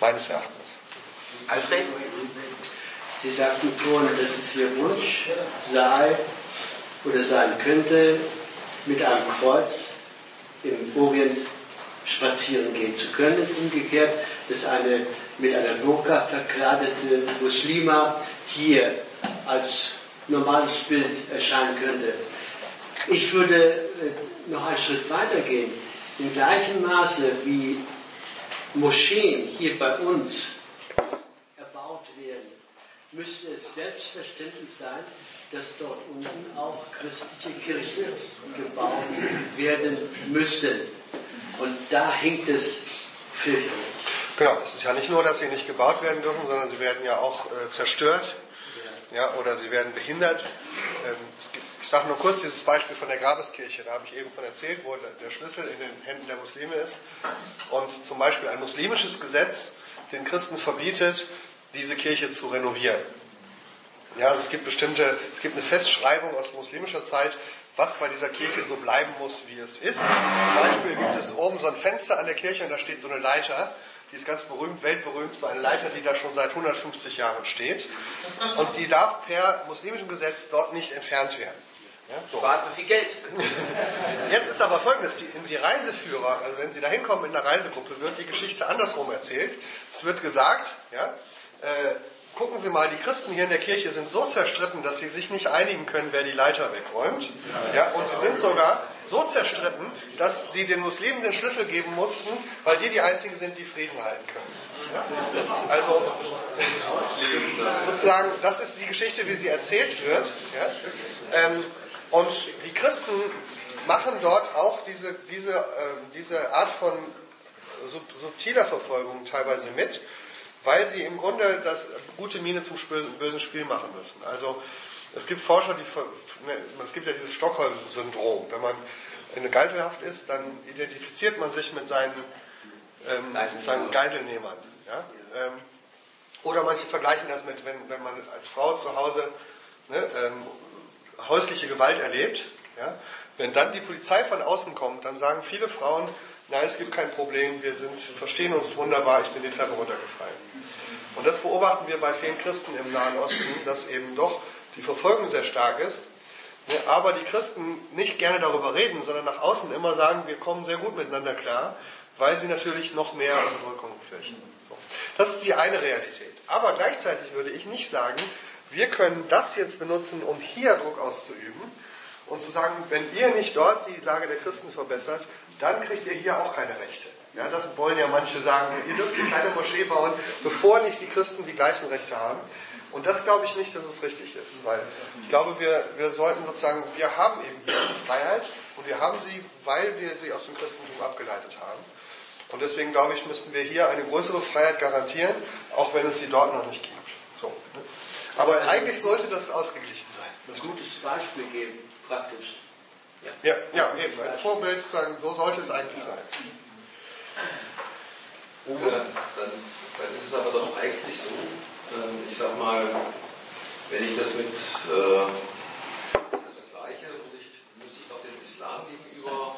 Meines Erachtens. Alfred? Sie sagten vorhin, dass es Ihr Wunsch sei, oder sein könnte, mit einem Kreuz im Orient spazieren gehen zu können. Umgekehrt, dass eine mit einer Burka verkleidete Muslima hier als normales Bild erscheinen könnte. Ich würde äh, noch einen Schritt weiter gehen. In gleichem Maße wie Moscheen hier bei uns erbaut werden, müsste es selbstverständlich sein, dass dort unten auch christliche Kirchen gebaut werden müssten. Und da hinkt es fürchterlich. Genau, es ist ja nicht nur, dass sie nicht gebaut werden dürfen, sondern sie werden ja auch äh, zerstört ja, oder sie werden behindert. Ähm, gibt, ich sage nur kurz dieses Beispiel von der Grabeskirche, da habe ich eben von erzählt, wo der Schlüssel in den Händen der Muslime ist. Und zum Beispiel ein muslimisches Gesetz den Christen verbietet, diese Kirche zu renovieren. Ja, also es gibt bestimmte, es gibt eine Festschreibung aus muslimischer Zeit, was bei dieser Kirche so bleiben muss, wie es ist. Zum Beispiel gibt es oben so ein Fenster an der Kirche und da steht so eine Leiter. Die ist ganz berühmt, weltberühmt, so eine Leiter, die da schon seit 150 Jahren steht. Und die darf per muslimischem Gesetz dort nicht entfernt werden. Ja, so. Spart viel Geld. Jetzt ist aber folgendes, die, die Reiseführer, also wenn Sie da hinkommen in einer Reisegruppe, wird die Geschichte andersrum erzählt. Es wird gesagt, ja, äh, gucken Sie mal, die Christen hier in der Kirche sind so zerstritten, dass sie sich nicht einigen können, wer die Leiter wegräumt. Ja, und sie sind sogar so zerstritten, dass sie den Muslimen den Schlüssel geben mussten, weil die die einzigen sind, die Frieden halten können. Ja? Also sozusagen, das ist die Geschichte, wie sie erzählt wird. Ja? Ähm, und die Christen machen dort auch diese, diese, äh, diese Art von subtiler Verfolgung teilweise mit weil sie im Grunde das gute Miene zum bösen Spiel machen müssen. Also es gibt Forscher, die ne, es gibt ja dieses Stockholm-Syndrom. Wenn man in Geiselhaft ist, dann identifiziert man sich mit seinen, ähm, seinen Geiselnehmern. Ja? Ähm, oder manche vergleichen das mit, wenn, wenn man als Frau zu Hause ne, ähm, häusliche Gewalt erlebt. Ja? Wenn dann die Polizei von außen kommt, dann sagen viele Frauen, nein, es gibt kein Problem, wir sind, verstehen uns wunderbar, ich bin die Treppe runtergefallen. Und das beobachten wir bei vielen Christen im Nahen Osten, dass eben doch die Verfolgung sehr stark ist, aber die Christen nicht gerne darüber reden, sondern nach außen immer sagen, wir kommen sehr gut miteinander klar, weil sie natürlich noch mehr Unterdrückung fürchten. So. Das ist die eine Realität. Aber gleichzeitig würde ich nicht sagen, wir können das jetzt benutzen, um hier Druck auszuüben und zu sagen, wenn ihr nicht dort die Lage der Christen verbessert, dann kriegt ihr hier auch keine Rechte. Ja, das wollen ja manche sagen, ihr dürft hier keine Moschee bauen, bevor nicht die Christen die gleichen Rechte haben. Und das glaube ich nicht, dass es richtig ist, weil ich glaube, wir, wir sollten sozusagen, wir haben eben hier die Freiheit und wir haben sie, weil wir sie aus dem Christentum abgeleitet haben. Und deswegen glaube ich, müssten wir hier eine größere Freiheit garantieren, auch wenn es sie dort noch nicht gibt. So, ne? Aber eigentlich sollte das ausgeglichen sein. Ein gutes Beispiel geben, praktisch. Ja, ja, eben. Ein Vorbild sagen, so sollte es eigentlich sein. Uwe, dann, dann ist es aber doch eigentlich so, äh, ich sag mal, wenn ich das mit äh, das vergleiche, muss ich, muss ich doch dem Islam gegenüber,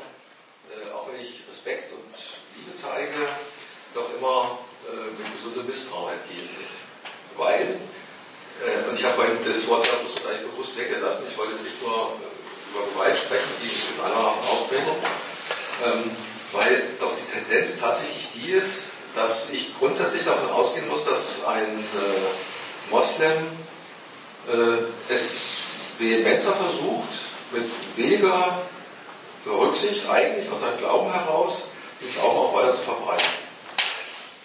äh, auch wenn ich Respekt und Liebe zeige, doch immer äh, mit gesundem Misstrauen entgegen. Weil, äh, und ich habe vorhin das Wort ja eigentlich bewusst weggelassen, ich wollte nicht nur äh, über Gewalt sprechen, die in aller Ausprägung, ähm, weil doch die Tendenz tatsächlich die ist, dass ich grundsätzlich davon ausgehen muss, dass ein äh, Moslem äh, es vehementer versucht, mit weniger Rücksicht eigentlich aus seinem Glauben heraus, den Glauben auch weiter zu verbreiten.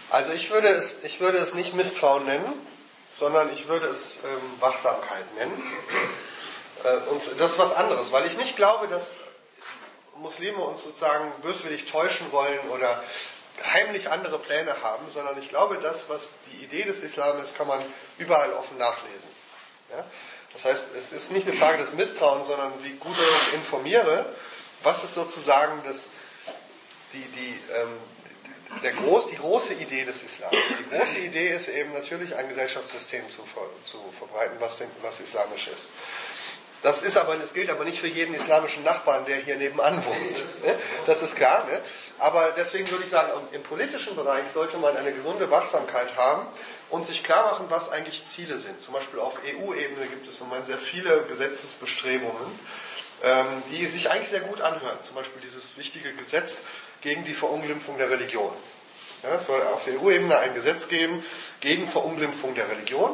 Also ich würde es, ich würde es nicht Misstrauen nennen, sondern ich würde es ähm, Wachsamkeit nennen. Äh, und das ist was anderes, weil ich nicht glaube, dass Muslime uns sozusagen böswillig täuschen wollen oder heimlich andere Pläne haben, sondern ich glaube, das, was die Idee des Islam ist, kann man überall offen nachlesen. Ja? Das heißt, es ist nicht eine Frage des Misstrauens, sondern wie gut ich informiere, was ist sozusagen das, die, die, ähm, der groß, die große Idee des Islam. Die große Idee ist eben natürlich ein Gesellschaftssystem zu, zu verbreiten, was, denn, was islamisch ist. Das, ist aber, das gilt aber nicht für jeden islamischen Nachbarn, der hier nebenan wohnt. Ne? Das ist klar. Ne? Aber deswegen würde ich sagen, im politischen Bereich sollte man eine gesunde Wachsamkeit haben und sich klar machen, was eigentlich Ziele sind. Zum Beispiel auf EU-Ebene gibt es im Moment sehr viele Gesetzesbestrebungen, ähm, die sich eigentlich sehr gut anhören. Zum Beispiel dieses wichtige Gesetz gegen die Verunglimpfung der Religion. Ja, es soll auf der EU-Ebene ein Gesetz geben gegen Verunglimpfung der Religion.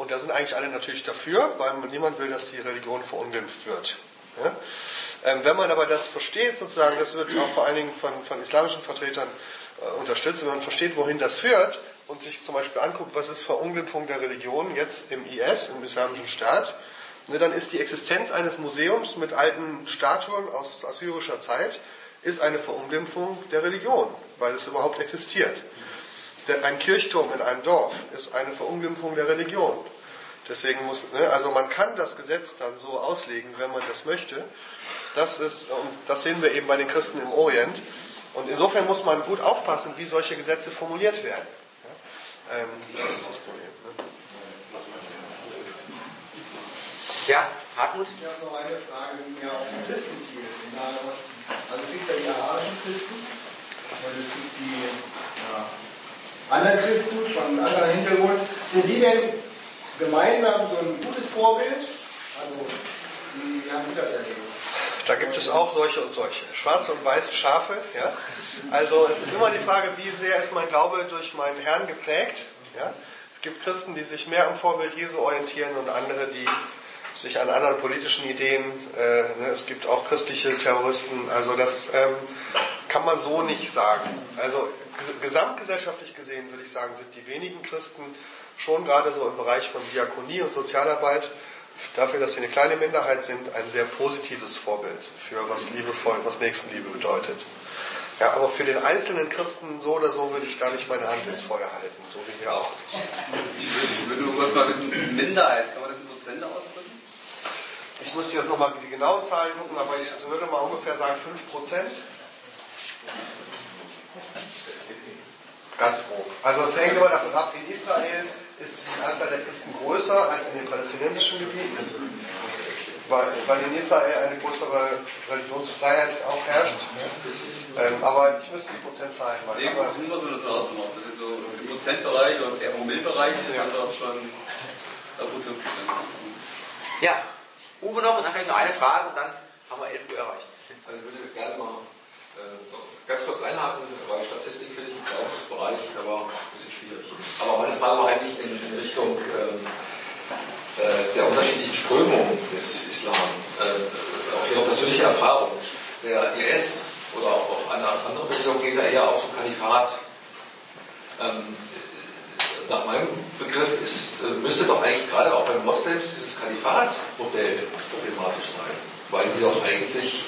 Und da sind eigentlich alle natürlich dafür, weil niemand will, dass die Religion verunglimpft wird. Ja? Ähm, wenn man aber das versteht, sozusagen, das wird auch vor allen Dingen von, von islamischen Vertretern äh, unterstützt, wenn man versteht, wohin das führt und sich zum Beispiel anguckt, was ist Verunglimpfung der Religion jetzt im IS, im Islamischen Staat, ne, dann ist die Existenz eines Museums mit alten Statuen aus assyrischer Zeit ist eine Verunglimpfung der Religion, weil es überhaupt existiert. Ein Kirchturm in einem Dorf ist eine Verunglimpfung der Religion. Deswegen muss, ne, also man kann das Gesetz dann so auslegen, wenn man das möchte. Das ist, und das sehen wir eben bei den Christen im Orient. Und insofern muss man gut aufpassen, wie solche Gesetze formuliert werden. Ja, ähm, das ist das Problem. Ne? Ja, Hartmut? Ich habe noch eine Frage, die mehr auf die Christen zielt im Nahen Osten. Also es gibt ja die arabischen Christen und es gibt die ja, anderen Christen von einem anderen Hintergrund. Sind die denn gemeinsam so ein gutes Vorbild? Also, wie, haben Sie das erlebt? Da gibt es auch solche und solche. Schwarze und weiße Schafe. Ja? Also es ist immer die Frage, wie sehr ist mein Glaube durch meinen Herrn geprägt. Ja? Es gibt Christen, die sich mehr am Vorbild Jesu orientieren und andere, die sich an anderen politischen Ideen, äh, ne, es gibt auch christliche Terroristen, also das ähm, kann man so nicht sagen. Also gesamtgesellschaftlich gesehen würde ich sagen, sind die wenigen Christen schon gerade so im Bereich von Diakonie und Sozialarbeit dafür, dass sie eine kleine Minderheit sind, ein sehr positives Vorbild für was liebevoll, was Nächstenliebe bedeutet. Ja, aber für den einzelnen Christen so oder so würde ich da nicht meine Hand ins Feuer halten, so wie hier auch. Ich würde nur kurz mal wissen, Minderheit, kann man das in Prozente ausdrücken? Ich musste jetzt nochmal die genauen Zahlen gucken, aber ich würde mal ungefähr sagen 5%. Ganz grob. Also es hängt immer davon ab, in Israel ist die Anzahl der Christen größer als in den palästinensischen Gebieten, weil, weil in Israel eine größere Religionsfreiheit auch herrscht. Ähm, aber ich müsste die Prozentzahlen mal. Nee, aber nur so das ausgemacht. Das ist so im Prozentbereich oder im Promillbereich ist ja. dann schon gut 50 Ja, Uwe noch und dann vielleicht noch eine Frage und dann haben wir 11 Uhr erreicht. Also ich würde gerne mal äh, ganz kurz einhaken, weil Statistik finde ich im Glaubensbereich aber ein bisschen schwierig. Aber meine Frage war eigentlich in, in Richtung ähm, äh, der unterschiedlichen Strömungen des Islam, äh, auf Ihre persönliche Erfahrung. Der IS oder auch, auch eine andere Bewegung geht da eher auf so Kalifat. Ähm, nach meinem Begriff ist, äh, müsste doch eigentlich gerade auch bei Moslems dieses Kalifatsmodell problematisch sein, weil die doch eigentlich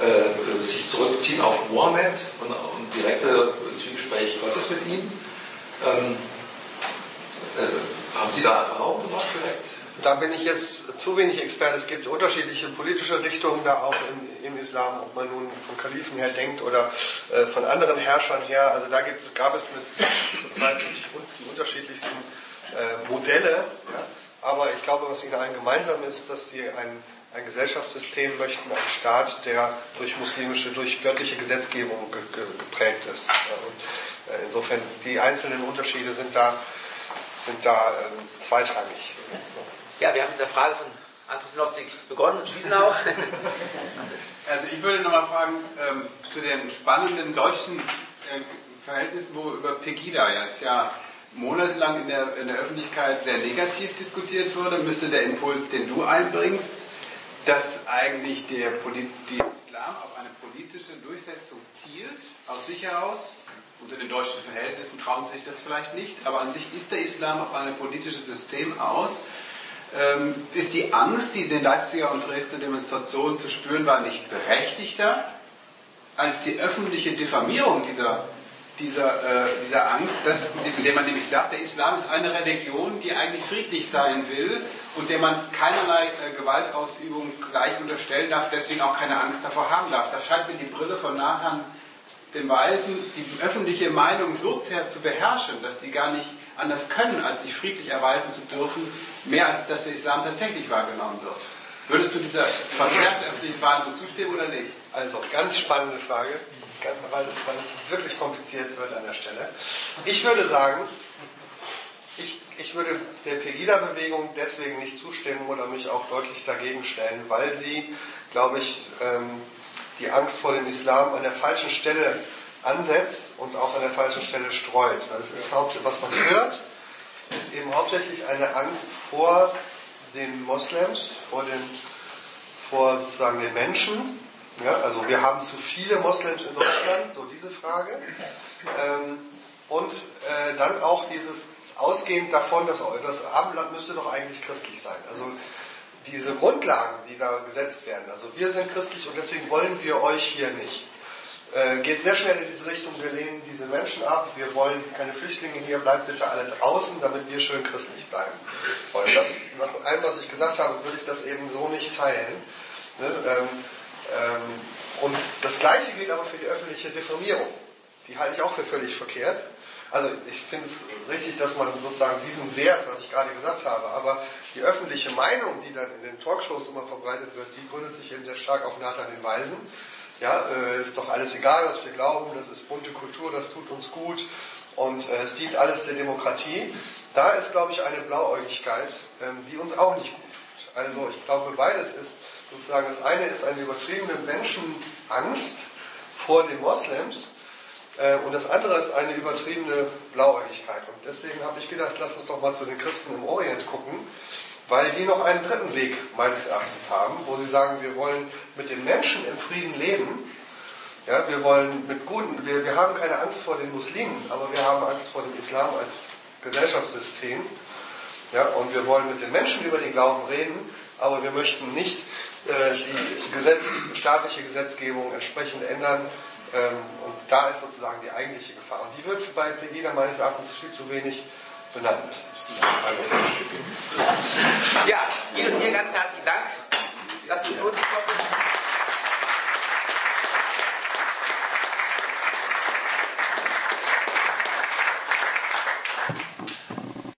äh, sich zurückziehen auf Mohammed und, und direkte Zwiegespräch Gottes mit ihm. Ähm, äh, haben Sie da Erfahrungen gemacht direkt? Da bin ich jetzt zu wenig Experte. Es gibt unterschiedliche politische Richtungen da auch im, im Islam, ob man nun vom Kalifen her denkt oder äh, von anderen Herrschern her. Also da gibt, gab es mit zurzeit die unterschiedlichsten äh, Modelle. Ja. Aber ich glaube, was ihnen allen gemeinsam ist, dass sie ein, ein Gesellschaftssystem möchten, einen Staat, der durch muslimische, durch göttliche Gesetzgebung ge, ge, geprägt ist. Und, äh, insofern, die einzelnen Unterschiede sind da, sind da äh, zweitrangig. Ja, wir haben mit der Frage von Andres Nopzig begonnen und schließen auch. Also ich würde nochmal fragen ähm, zu den spannenden deutschen äh, Verhältnissen, wo über Pegida jetzt ja monatelang in der, in der Öffentlichkeit sehr negativ diskutiert wurde, müsste der Impuls, den du einbringst, dass eigentlich der Islam auf eine politische Durchsetzung zielt, aus sich heraus, unter den deutschen Verhältnissen trauen sich das vielleicht nicht, aber an sich ist der Islam auf ein politisches System aus, ähm, ist die Angst, die in den Leipziger und Dresdner Demonstrationen zu spüren war, nicht berechtigter als die öffentliche Diffamierung dieser, dieser, äh, dieser Angst, dass, indem man nämlich sagt, der Islam ist eine Religion, die eigentlich friedlich sein will und der man keinerlei äh, Gewaltausübung gleich unterstellen darf, deswegen auch keine Angst davor haben darf. Da scheint mir die Brille von Nathan dem Weisen, die öffentliche Meinung so sehr zu beherrschen, dass die gar nicht anders können, als sich friedlich erweisen zu dürfen, mehr als dass der Islam tatsächlich wahrgenommen wird. Würdest du dieser verzerrten öffentlichen Wahrnehmung zustimmen oder nicht? Also, ganz spannende Frage, weil es, weil es wirklich kompliziert wird an der Stelle. Ich würde sagen, ich, ich würde der Pegida-Bewegung deswegen nicht zustimmen oder mich auch deutlich dagegen stellen, weil sie, glaube ich, ähm, die Angst vor dem Islam an der falschen Stelle ansetzt und auch an der falschen Stelle streut. Das ist was man hört, ist eben hauptsächlich eine Angst vor den Moslems, vor den, vor sozusagen den Menschen. Ja, also wir haben zu viele Moslems in Deutschland, so diese Frage. Ähm, und äh, dann auch dieses ausgehend davon, dass das Abendland müsste doch eigentlich christlich sein. Also diese Grundlagen, die da gesetzt werden, also wir sind christlich und deswegen wollen wir euch hier nicht, äh, geht sehr schnell in diese Richtung, wir lehnen diese Menschen ab, wir wollen keine Flüchtlinge hier, bleibt bitte alle draußen, damit wir schön christlich bleiben. Und das, nach allem, was ich gesagt habe, würde ich das eben so nicht teilen. Ne? Ähm, und das Gleiche gilt aber für die öffentliche Diffamierung. Die halte ich auch für völlig verkehrt. Also ich finde es richtig, dass man sozusagen diesen Wert, was ich gerade gesagt habe, aber die öffentliche Meinung, die dann in den Talkshows immer verbreitet wird, die gründet sich eben sehr stark auf Nathan den Weisen. Ja, äh, ist doch alles egal, was wir glauben, das ist bunte Kultur, das tut uns gut und äh, es dient alles der Demokratie. Da ist, glaube ich, eine Blauäugigkeit, ähm, die uns auch nicht gut tut. Also ich glaube, beides ist sozusagen, das eine ist eine übertriebene Menschenangst vor den Moslems äh, und das andere ist eine übertriebene Blauäugigkeit. Und deswegen habe ich gedacht, lass uns doch mal zu den Christen im Orient gucken, weil die noch einen dritten Weg meines Erachtens haben, wo sie sagen, wir wollen mit den Menschen im Frieden leben. Ja, wir wollen mit guten, wir, wir haben keine Angst vor den Muslimen, aber wir haben Angst vor dem Islam als Gesellschaftssystem. Ja, und wir wollen mit den Menschen über den Glauben reden, aber wir möchten nicht die Gesetz, staatliche Gesetzgebung entsprechend ändern, ähm, und da ist sozusagen die eigentliche Gefahr. Und die wird bei Pegida meines Erachtens viel zu wenig benannt. Ja, Ihnen, Ihnen ganz herzlichen Dank, dass Sie uns sind.